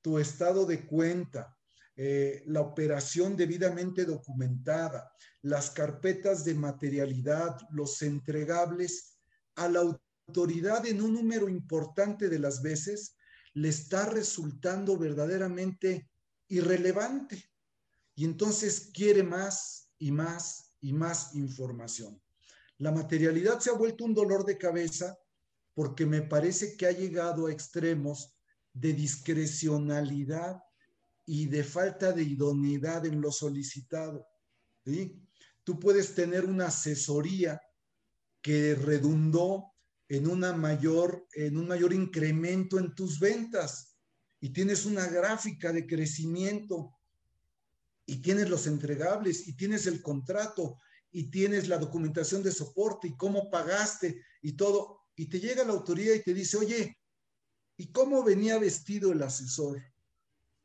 tu estado de cuenta, eh, la operación debidamente documentada, las carpetas de materialidad, los entregables, a la autoridad en un número importante de las veces le está resultando verdaderamente irrelevante. Y entonces quiere más y más y más información. La materialidad se ha vuelto un dolor de cabeza porque me parece que ha llegado a extremos de discrecionalidad y de falta de idoneidad en lo solicitado. ¿sí? Tú puedes tener una asesoría que redundó en, una mayor, en un mayor incremento en tus ventas y tienes una gráfica de crecimiento y tienes los entregables y tienes el contrato y tienes la documentación de soporte y cómo pagaste y todo. Y te llega la autoridad y te dice, oye, ¿y cómo venía vestido el asesor?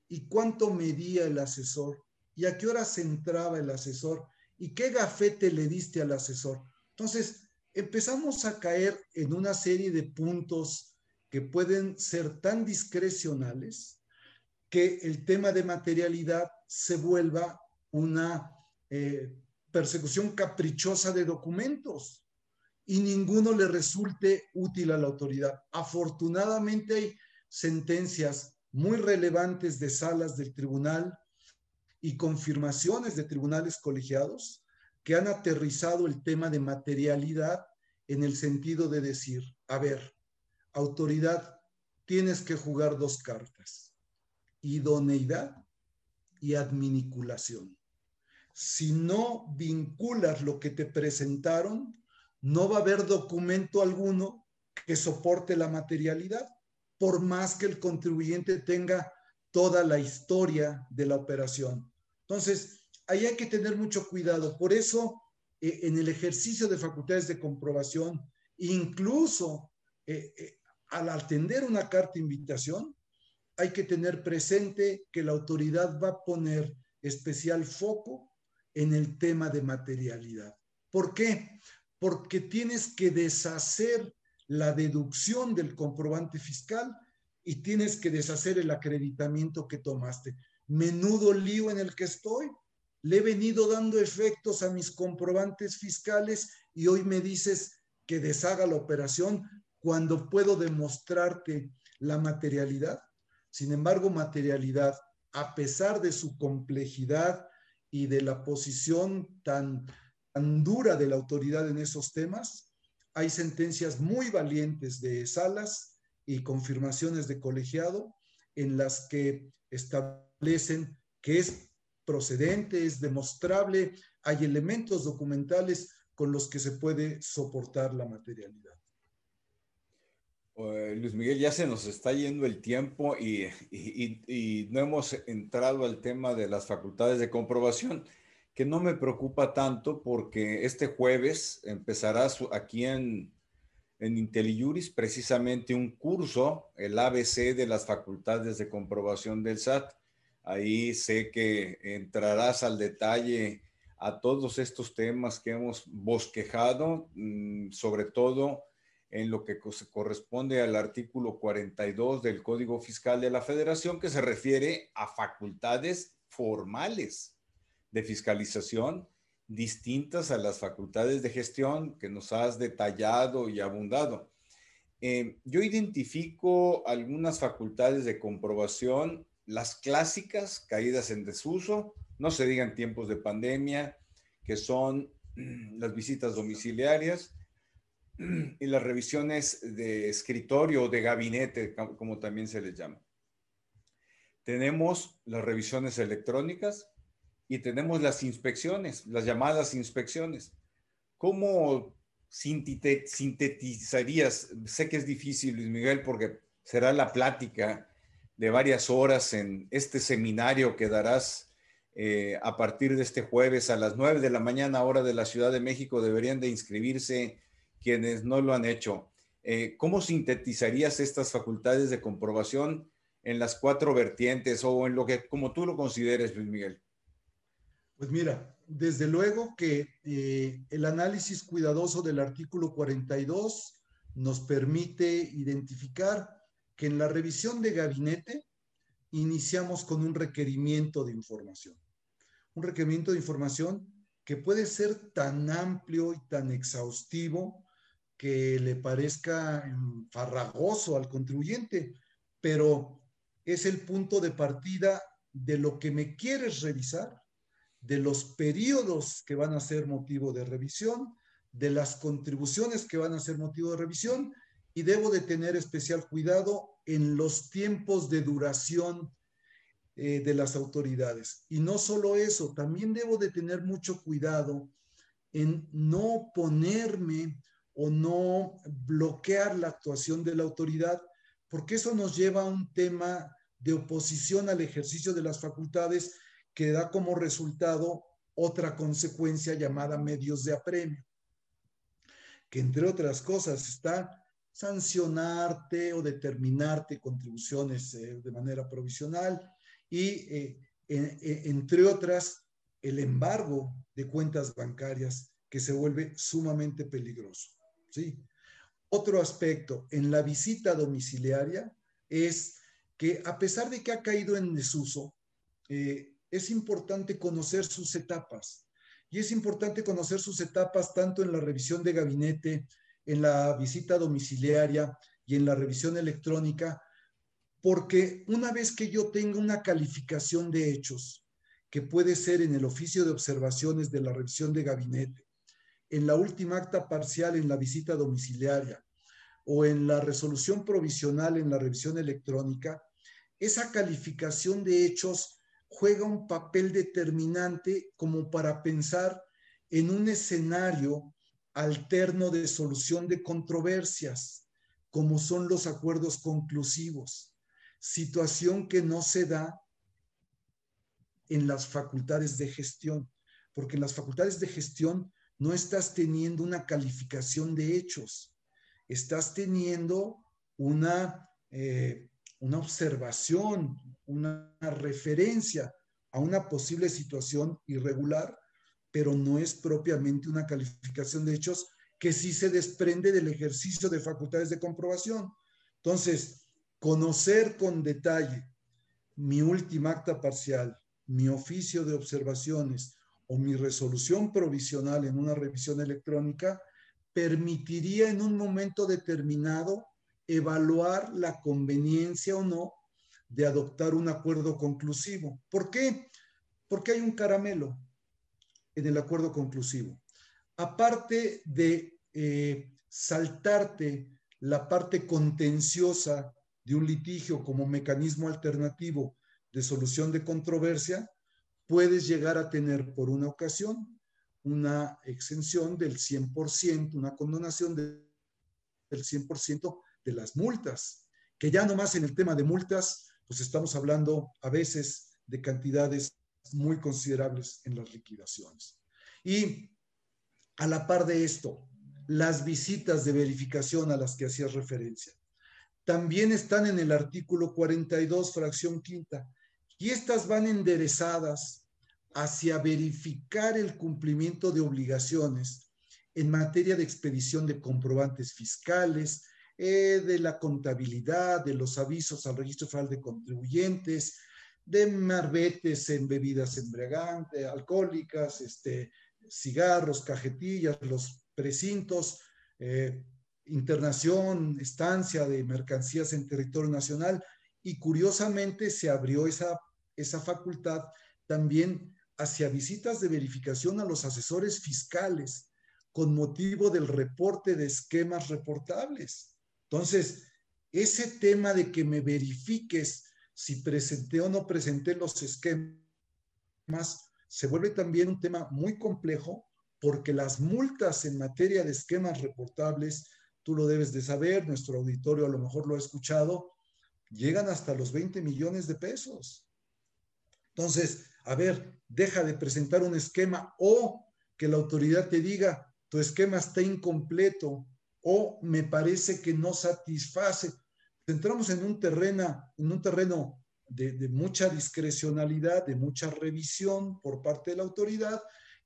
¿Y cuánto medía el asesor? ¿Y a qué hora se entraba el asesor? ¿Y qué gafete le diste al asesor? Entonces, empezamos a caer en una serie de puntos que pueden ser tan discrecionales que el tema de materialidad se vuelva una eh, persecución caprichosa de documentos y ninguno le resulte útil a la autoridad. Afortunadamente hay sentencias muy relevantes de salas del tribunal y confirmaciones de tribunales colegiados que han aterrizado el tema de materialidad en el sentido de decir, a ver, autoridad, tienes que jugar dos cartas, idoneidad y adminiculación. Si no vinculas lo que te presentaron, no va a haber documento alguno que soporte la materialidad, por más que el contribuyente tenga toda la historia de la operación. Entonces, ahí hay que tener mucho cuidado. Por eso, eh, en el ejercicio de facultades de comprobación, incluso eh, eh, al atender una carta de invitación, hay que tener presente que la autoridad va a poner especial foco en el tema de materialidad. ¿Por qué? Porque tienes que deshacer la deducción del comprobante fiscal y tienes que deshacer el acreditamiento que tomaste. Menudo lío en el que estoy. Le he venido dando efectos a mis comprobantes fiscales y hoy me dices que deshaga la operación cuando puedo demostrarte la materialidad. Sin embargo, materialidad, a pesar de su complejidad y de la posición tan, dura de la autoridad en esos temas, hay sentencias muy valientes de salas y confirmaciones de colegiado en las que establecen que es procedente, es demostrable, hay elementos documentales con los que se puede soportar la materialidad. Eh, Luis Miguel, ya se nos está yendo el tiempo y, no hemos entrado al tema de las facultades de comprobación, que no me preocupa tanto porque este jueves empezará aquí en, en IntelliJuris precisamente un curso, el ABC de las facultades de comprobación del SAT. Ahí sé que entrarás al detalle a todos estos temas que hemos bosquejado, mm, sobre todo en lo que corresponde al artículo 42 del Código Fiscal de la Federación, que se refiere a facultades formales de fiscalización distintas a las facultades de gestión que nos has detallado y abundado. Eh, yo identifico algunas facultades de comprobación, las clásicas caídas en desuso, no se digan tiempos de pandemia, que son las visitas domiciliarias, y las revisiones de escritorio o de gabinete, como también se les llama. Tenemos las revisiones electrónicas y tenemos las inspecciones, las llamadas inspecciones. ¿Cómo sintetizarías? Sé que es difícil, Luis Miguel, porque será la plática de varias horas en este seminario que darás eh, a partir de este jueves a las 9 de la mañana, hora de la Ciudad de México. Deberían de inscribirse quienes no lo han hecho. Eh, ¿Cómo sintetizarías estas facultades de comprobación en las cuatro vertientes o en lo que, como tú lo consideres, Luis Miguel? Pues mira, desde luego que eh, el análisis cuidadoso del artículo 42 nos permite identificar que en la revisión de gabinete iniciamos con un requerimiento de información. Un requerimiento de información que puede ser tan amplio y tan exhaustivo que le parezca farragoso al contribuyente, pero es el punto de partida de lo que me quieres revisar, de los periodos que van a ser motivo de revisión, de las contribuciones que van a ser motivo de revisión y debo de tener especial cuidado en los tiempos de duración eh, de las autoridades. Y no solo eso, también debo de tener mucho cuidado en no ponerme o no bloquear la actuación de la autoridad, porque eso nos lleva a un tema de oposición al ejercicio de las facultades que da como resultado otra consecuencia llamada medios de apremio, que entre otras cosas está sancionarte o determinarte contribuciones eh, de manera provisional y, eh, entre otras, el embargo de cuentas bancarias que se vuelve sumamente peligroso. ¿sí? Otro aspecto en la visita domiciliaria es que a pesar de que ha caído en desuso, eh, es importante conocer sus etapas. Y es importante conocer sus etapas tanto en la revisión de gabinete, en la visita domiciliaria y en la revisión electrónica, porque una vez que yo tenga una calificación de hechos, que puede ser en el oficio de observaciones de la revisión de gabinete, en la última acta parcial en la visita domiciliaria o en la resolución provisional en la revisión electrónica, esa calificación de hechos juega un papel determinante como para pensar en un escenario alterno de solución de controversias, como son los acuerdos conclusivos, situación que no se da en las facultades de gestión, porque en las facultades de gestión no estás teniendo una calificación de hechos, estás teniendo una, eh, una observación, una referencia a una posible situación irregular, pero no es propiamente una calificación de hechos que sí se desprende del ejercicio de facultades de comprobación. Entonces, conocer con detalle mi última acta parcial, mi oficio de observaciones, o mi resolución provisional en una revisión electrónica permitiría en un momento determinado evaluar la conveniencia o no de adoptar un acuerdo conclusivo. ¿Por qué? Porque hay un caramelo en el acuerdo conclusivo. Aparte de eh, saltarte la parte contenciosa de un litigio como mecanismo alternativo de solución de controversia, puedes llegar a tener por una ocasión una exención del 100%, una condonación del 100% de las multas, que ya nomás en el tema de multas, pues estamos hablando a veces de cantidades muy considerables en las liquidaciones. Y a la par de esto, las visitas de verificación a las que hacías referencia, también están en el artículo 42, fracción quinta, y estas van enderezadas hacia verificar el cumplimiento de obligaciones en materia de expedición de comprobantes fiscales, eh, de la contabilidad, de los avisos al registro federal de contribuyentes, de marbetes en bebidas embriagantes, alcohólicas, este, cigarros, cajetillas, los precintos, eh, internación, estancia de mercancías en territorio nacional. Y curiosamente se abrió esa esa facultad también hacia visitas de verificación a los asesores fiscales con motivo del reporte de esquemas reportables. Entonces, ese tema de que me verifiques si presenté o no presenté los esquemas se vuelve también un tema muy complejo porque las multas en materia de esquemas reportables, tú lo debes de saber, nuestro auditorio a lo mejor lo ha escuchado, llegan hasta los 20 millones de pesos. Entonces, a ver, deja de presentar un esquema o que la autoridad te diga, tu esquema está incompleto o me parece que no satisface. Entramos en un terreno, en un terreno de, de mucha discrecionalidad, de mucha revisión por parte de la autoridad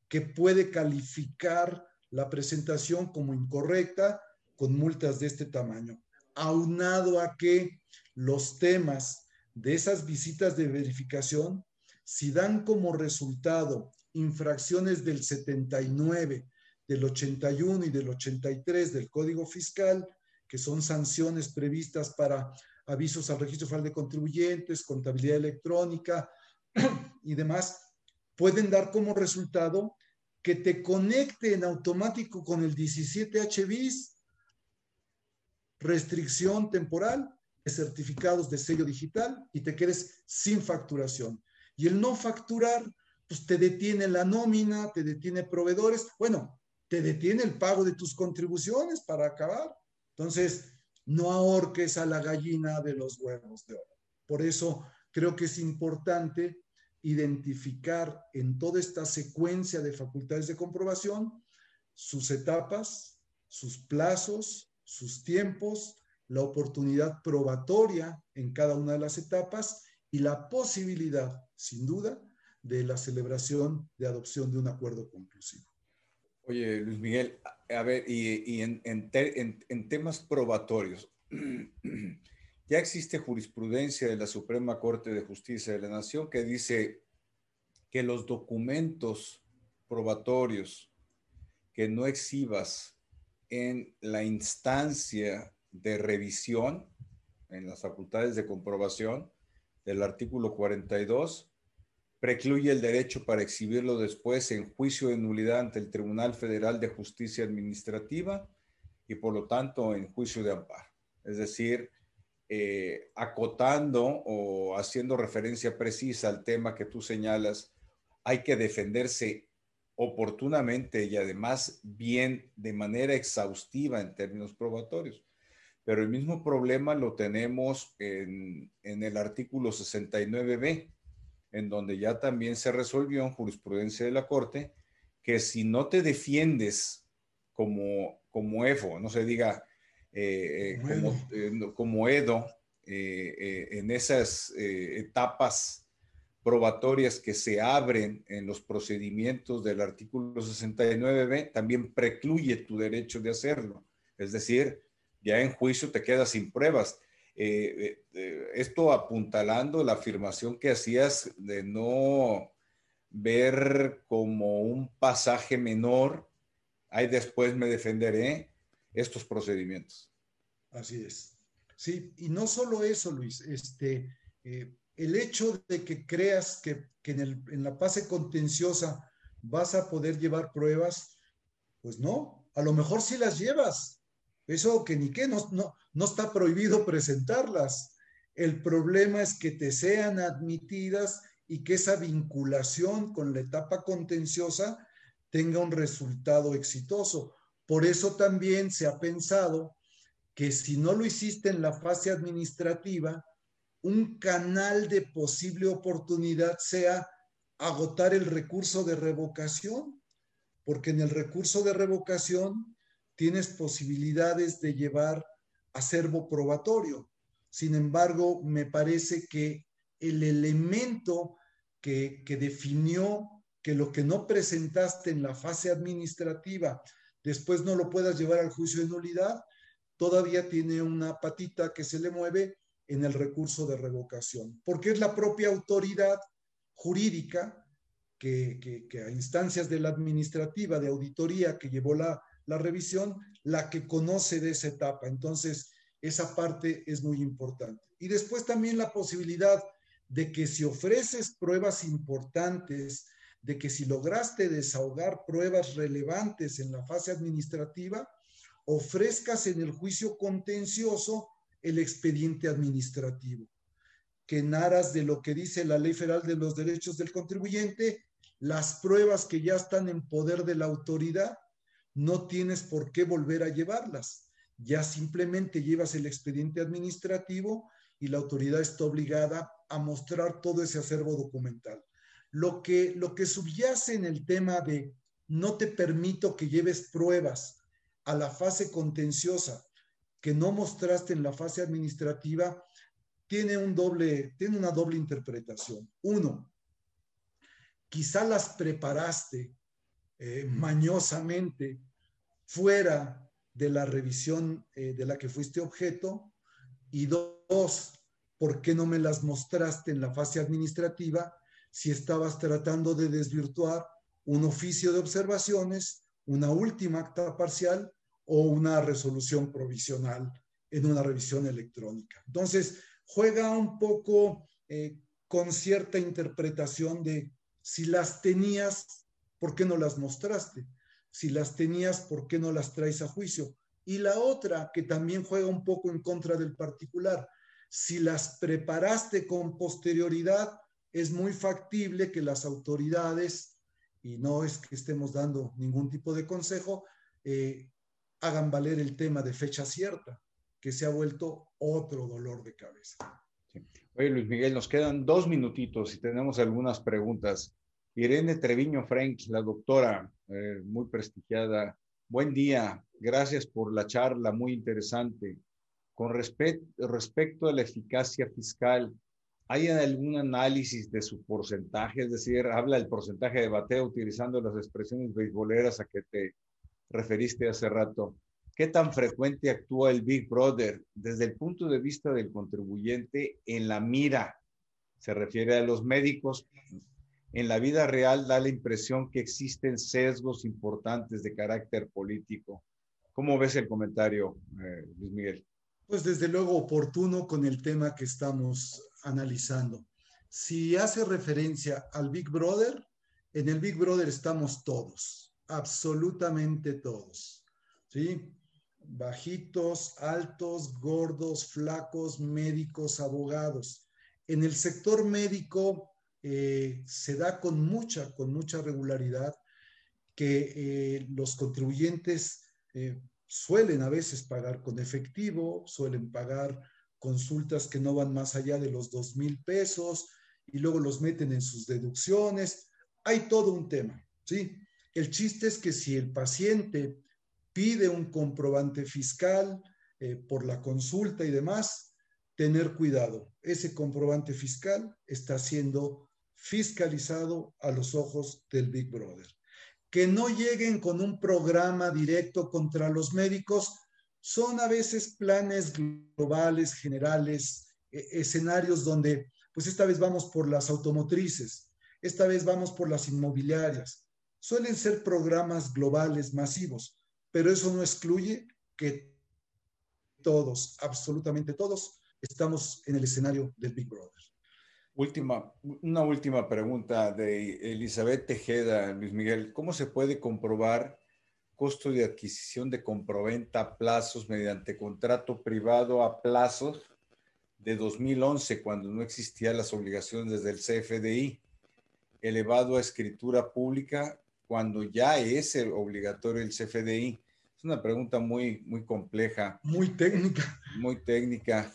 que puede calificar la presentación como incorrecta con multas de este tamaño. Aunado a que los temas de esas visitas de verificación si dan como resultado infracciones del 79, del 81 y del 83 del Código Fiscal, que son sanciones previstas para avisos al registro federal de contribuyentes, contabilidad electrónica y demás, pueden dar como resultado que te conecte en automático con el 17H bis. restricción temporal de certificados de sello digital y te quedes sin facturación. Y el no facturar, pues te detiene la nómina, te detiene proveedores, bueno, te detiene el pago de tus contribuciones para acabar. Entonces, no ahorques a la gallina de los huevos de oro. Por eso creo que es importante identificar en toda esta secuencia de facultades de comprobación sus etapas, sus plazos, sus tiempos, la oportunidad probatoria en cada una de las etapas y la posibilidad, sin duda, de la celebración de adopción de un acuerdo conclusivo. Oye, Luis Miguel, a ver, y, en, temas probatorios, ya existe jurisprudencia de la Suprema Corte de Justicia de la Nación que dice que los documentos probatorios que no exhibas en la instancia de revisión, en las facultades de comprobación del artículo 42, precluye el derecho para exhibirlo después en juicio de nulidad ante el Tribunal Federal de Justicia Administrativa y por lo tanto en juicio de amparo. Es decir, eh, acotando o haciendo referencia precisa al tema que tú señalas, hay que defenderse oportunamente y además bien de manera exhaustiva en términos probatorios. Pero el mismo problema lo tenemos en, en el artículo 69b, en donde ya también se resolvió en jurisprudencia de la Corte que si no te defiendes como, como EFO, no se diga eh, eh, como, eh, como, EDO, en esas etapas probatorias que se abren en los procedimientos del artículo 69b, también precluye tu derecho de hacerlo. Es decir, ya en juicio te quedas sin pruebas. Eh, eh, esto apuntalando la afirmación que hacías de no ver como un pasaje menor, ahí después me defenderé estos procedimientos. Así es. Sí, y no solo eso, Luis, este, eh, el hecho de que creas que, en, en, la fase contenciosa vas a poder llevar pruebas, pues no, a lo mejor sí las llevas, eso que ni qué, no, no está prohibido presentarlas. El problema es que te sean admitidas y que esa vinculación con la etapa contenciosa tenga un resultado exitoso. Por eso también se ha pensado que si no lo hiciste en la fase administrativa, un canal de posible oportunidad sea agotar el recurso de revocación, porque en el recurso de revocación tienes posibilidades de llevar acervo probatorio. Sin embargo, me parece que el elemento que, definió que lo que no presentaste en la fase administrativa después no lo puedas llevar al juicio de nulidad, todavía tiene una patita que se le mueve en el recurso de revocación, porque es la propia autoridad jurídica que, a instancias de la administrativa, de auditoría que llevó la, la revisión, la que conoce de esa etapa. Entonces, esa parte es muy importante. Y después también la posibilidad de que si ofreces pruebas importantes, de que si lograste desahogar pruebas relevantes en la fase administrativa, ofrezcas en el juicio contencioso el expediente administrativo, que en de lo que dice la Ley Federal de los Derechos del Contribuyente, las pruebas que ya están en poder de la autoridad no tienes por qué volver a llevarlas. Ya simplemente llevas el expediente administrativo y la autoridad está obligada a mostrar todo ese acervo documental. Lo que, lo que subyace en el tema de no te permito que lleves pruebas a la fase contenciosa que no mostraste en la fase administrativa, tiene, un doble, tiene una doble interpretación. Uno, quizá las preparaste eh, mañosamente fuera de la revisión eh, de la que fuiste objeto. Y dos, ¿por qué no me las mostraste en la fase administrativa si estabas tratando de desvirtuar un oficio de observaciones, una última acta parcial o una resolución provisional en una revisión electrónica? Entonces, juega un poco eh, con cierta interpretación de si las tenías, ¿por qué no las mostraste? Si las tenías, ¿por qué no las traes a juicio? Y la otra, que también juega un poco en contra del particular, si las preparaste con posterioridad, es muy factible que las autoridades, y no es que estemos dando ningún tipo de consejo, eh, hagan valer el tema de fecha cierta, que se ha vuelto otro dolor de cabeza. Oye, Luis Miguel, nos quedan dos minutitos y tenemos algunas preguntas. Irene Treviño Frank, la doctora, eh, muy prestigiada. Buen día, gracias por la charla, muy interesante. Con respecto a la eficacia fiscal, ¿hay algún análisis de su porcentaje? Es decir, habla el porcentaje de bateo utilizando las expresiones beisboleras a que te referiste hace rato. ¿Qué tan frecuente actúa el Big Brother desde el punto de vista del contribuyente en la mira? Se refiere a los médicos. En la vida real da la impresión que existen sesgos importantes de carácter político. ¿Cómo ves el comentario, eh, Luis Miguel? Pues desde luego oportuno con el tema que estamos analizando. Si hace referencia al Big Brother, en el Big Brother estamos todos, absolutamente todos. ¿Sí? bajitos, altos, gordos, flacos, médicos, abogados. En el sector médico eh, se da con mucha, con mucha regularidad que eh, los contribuyentes eh, suelen a veces pagar con efectivo, suelen pagar consultas que no van más allá de los dos mil pesos y luego los meten en sus deducciones. Hay todo un tema, ¿sí? El chiste es que si el paciente pide un comprobante fiscal por la consulta y demás, tener cuidado. Ese comprobante fiscal está siendo fiscalizado a los ojos del Big Brother. Que no lleguen con un programa directo contra los médicos son a veces planes globales, generales, e, escenarios donde, pues esta vez vamos por las automotrices, esta vez vamos por las inmobiliarias. Suelen ser programas globales masivos pero eso no excluye que todos, absolutamente todos, estamos en el escenario del Big Brother. Última, una última pregunta de Elizabeth Tejeda, Luis Miguel. ¿Cómo se puede comprobar costo de adquisición de comproventa a plazos mediante contrato privado a plazos de 2011, cuando no existían las obligaciones desde el CFDI, elevado a escritura pública cuando ya es obligatorio el CFDI? Es una pregunta muy, muy compleja. Muy técnica. Muy técnica.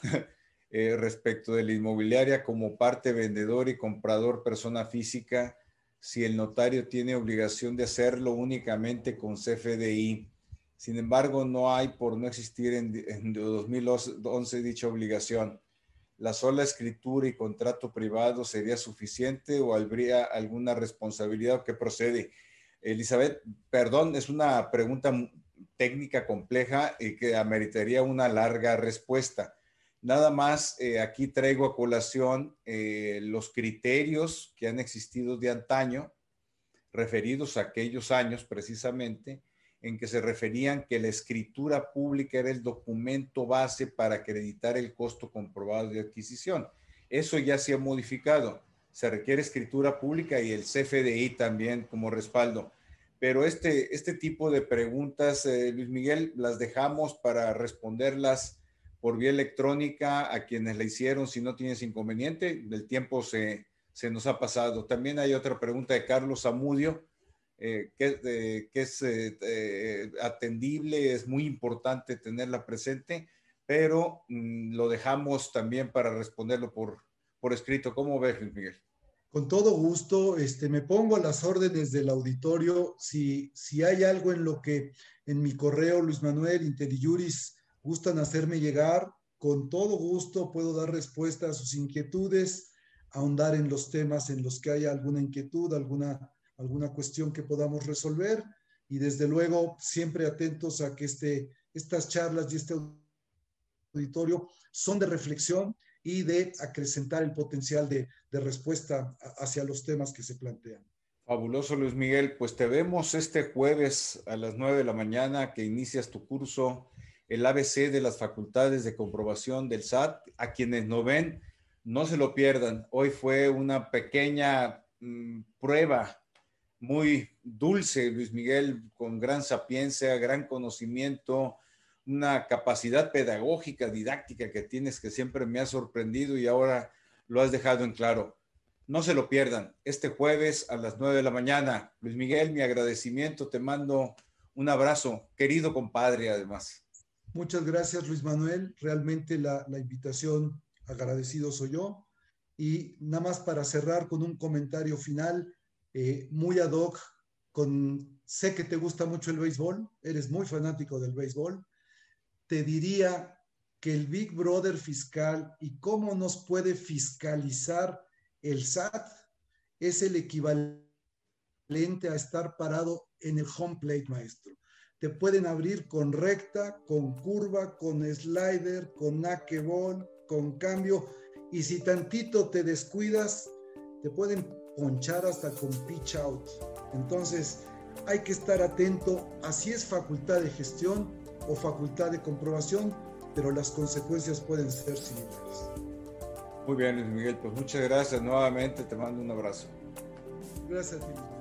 Eh, respecto de la inmobiliaria como parte vendedor y comprador persona física, si el notario tiene obligación de hacerlo únicamente con CFDI. Sin embargo, no hay por no existir en, en 2011 dicha obligación. ¿La sola escritura y contrato privado sería suficiente o habría alguna responsabilidad que procede? Elizabeth, perdón, es una pregunta técnica compleja y que ameritaría una larga respuesta. Nada más, eh, aquí traigo a colación eh, los criterios que han existido de antaño, referidos a aquellos años precisamente, en que se referían que la escritura pública era el documento base para acreditar el costo comprobado de adquisición. Eso ya se ha modificado. Se requiere escritura pública y el CFDI también como respaldo pero este, este tipo de preguntas, eh, Luis Miguel, las dejamos para responderlas por vía electrónica a quienes la hicieron, si no tienes inconveniente, el tiempo se, nos ha pasado. También hay otra pregunta de Carlos Amudio, eh, que, es eh, atendible, es muy importante tenerla presente, pero mm, lo dejamos también para responderlo por, por escrito. ¿Cómo ves, Miguel? Con todo gusto, este, me pongo a las órdenes del auditorio. Si, si hay algo en lo que en mi correo, Luis Manuel, Interiuris, gustan hacerme llegar, con todo gusto puedo dar respuesta a sus inquietudes, ahondar en los temas en los que haya alguna inquietud, alguna, alguna cuestión que podamos resolver. Y desde luego, siempre atentos a que este, estas charlas y este auditorio son de reflexión y de acrecentar el potencial de, respuesta hacia los temas que se plantean. Fabuloso, Luis Miguel. Pues te vemos este jueves a las 9 de la mañana que inicias tu curso, el ABC de las facultades de comprobación del SAT. A quienes no ven, no se lo pierdan. Hoy fue una pequeña mm, prueba muy dulce, Luis Miguel, con gran sapiencia, gran conocimiento, una capacidad pedagógica, didáctica que tienes que siempre me ha sorprendido y ahora lo has dejado en claro. No se lo pierdan. Este jueves a las 9 de la mañana. Luis Miguel, mi agradecimiento. Te mando un abrazo, querido compadre, además. Muchas gracias, Luis Manuel. Realmente la, invitación agradecido soy yo. Y nada más para cerrar con un comentario final, eh, muy ad hoc, con, sé que te gusta mucho el béisbol, eres muy fanático del béisbol te diría que el Big Brother fiscal y cómo nos puede fiscalizar el SAT es el equivalente a estar parado en el home plate, maestro. Te pueden abrir con recta, con curva, con slider, con ball, con cambio. Y si tantito te descuidas, te pueden ponchar hasta con pitch out. Entonces, hay que estar atento. Así es facultad de gestión o facultad de comprobación, pero las consecuencias pueden ser similares. Muy bien, Luis Miguel, pues muchas gracias nuevamente, te mando un abrazo. Gracias a ti.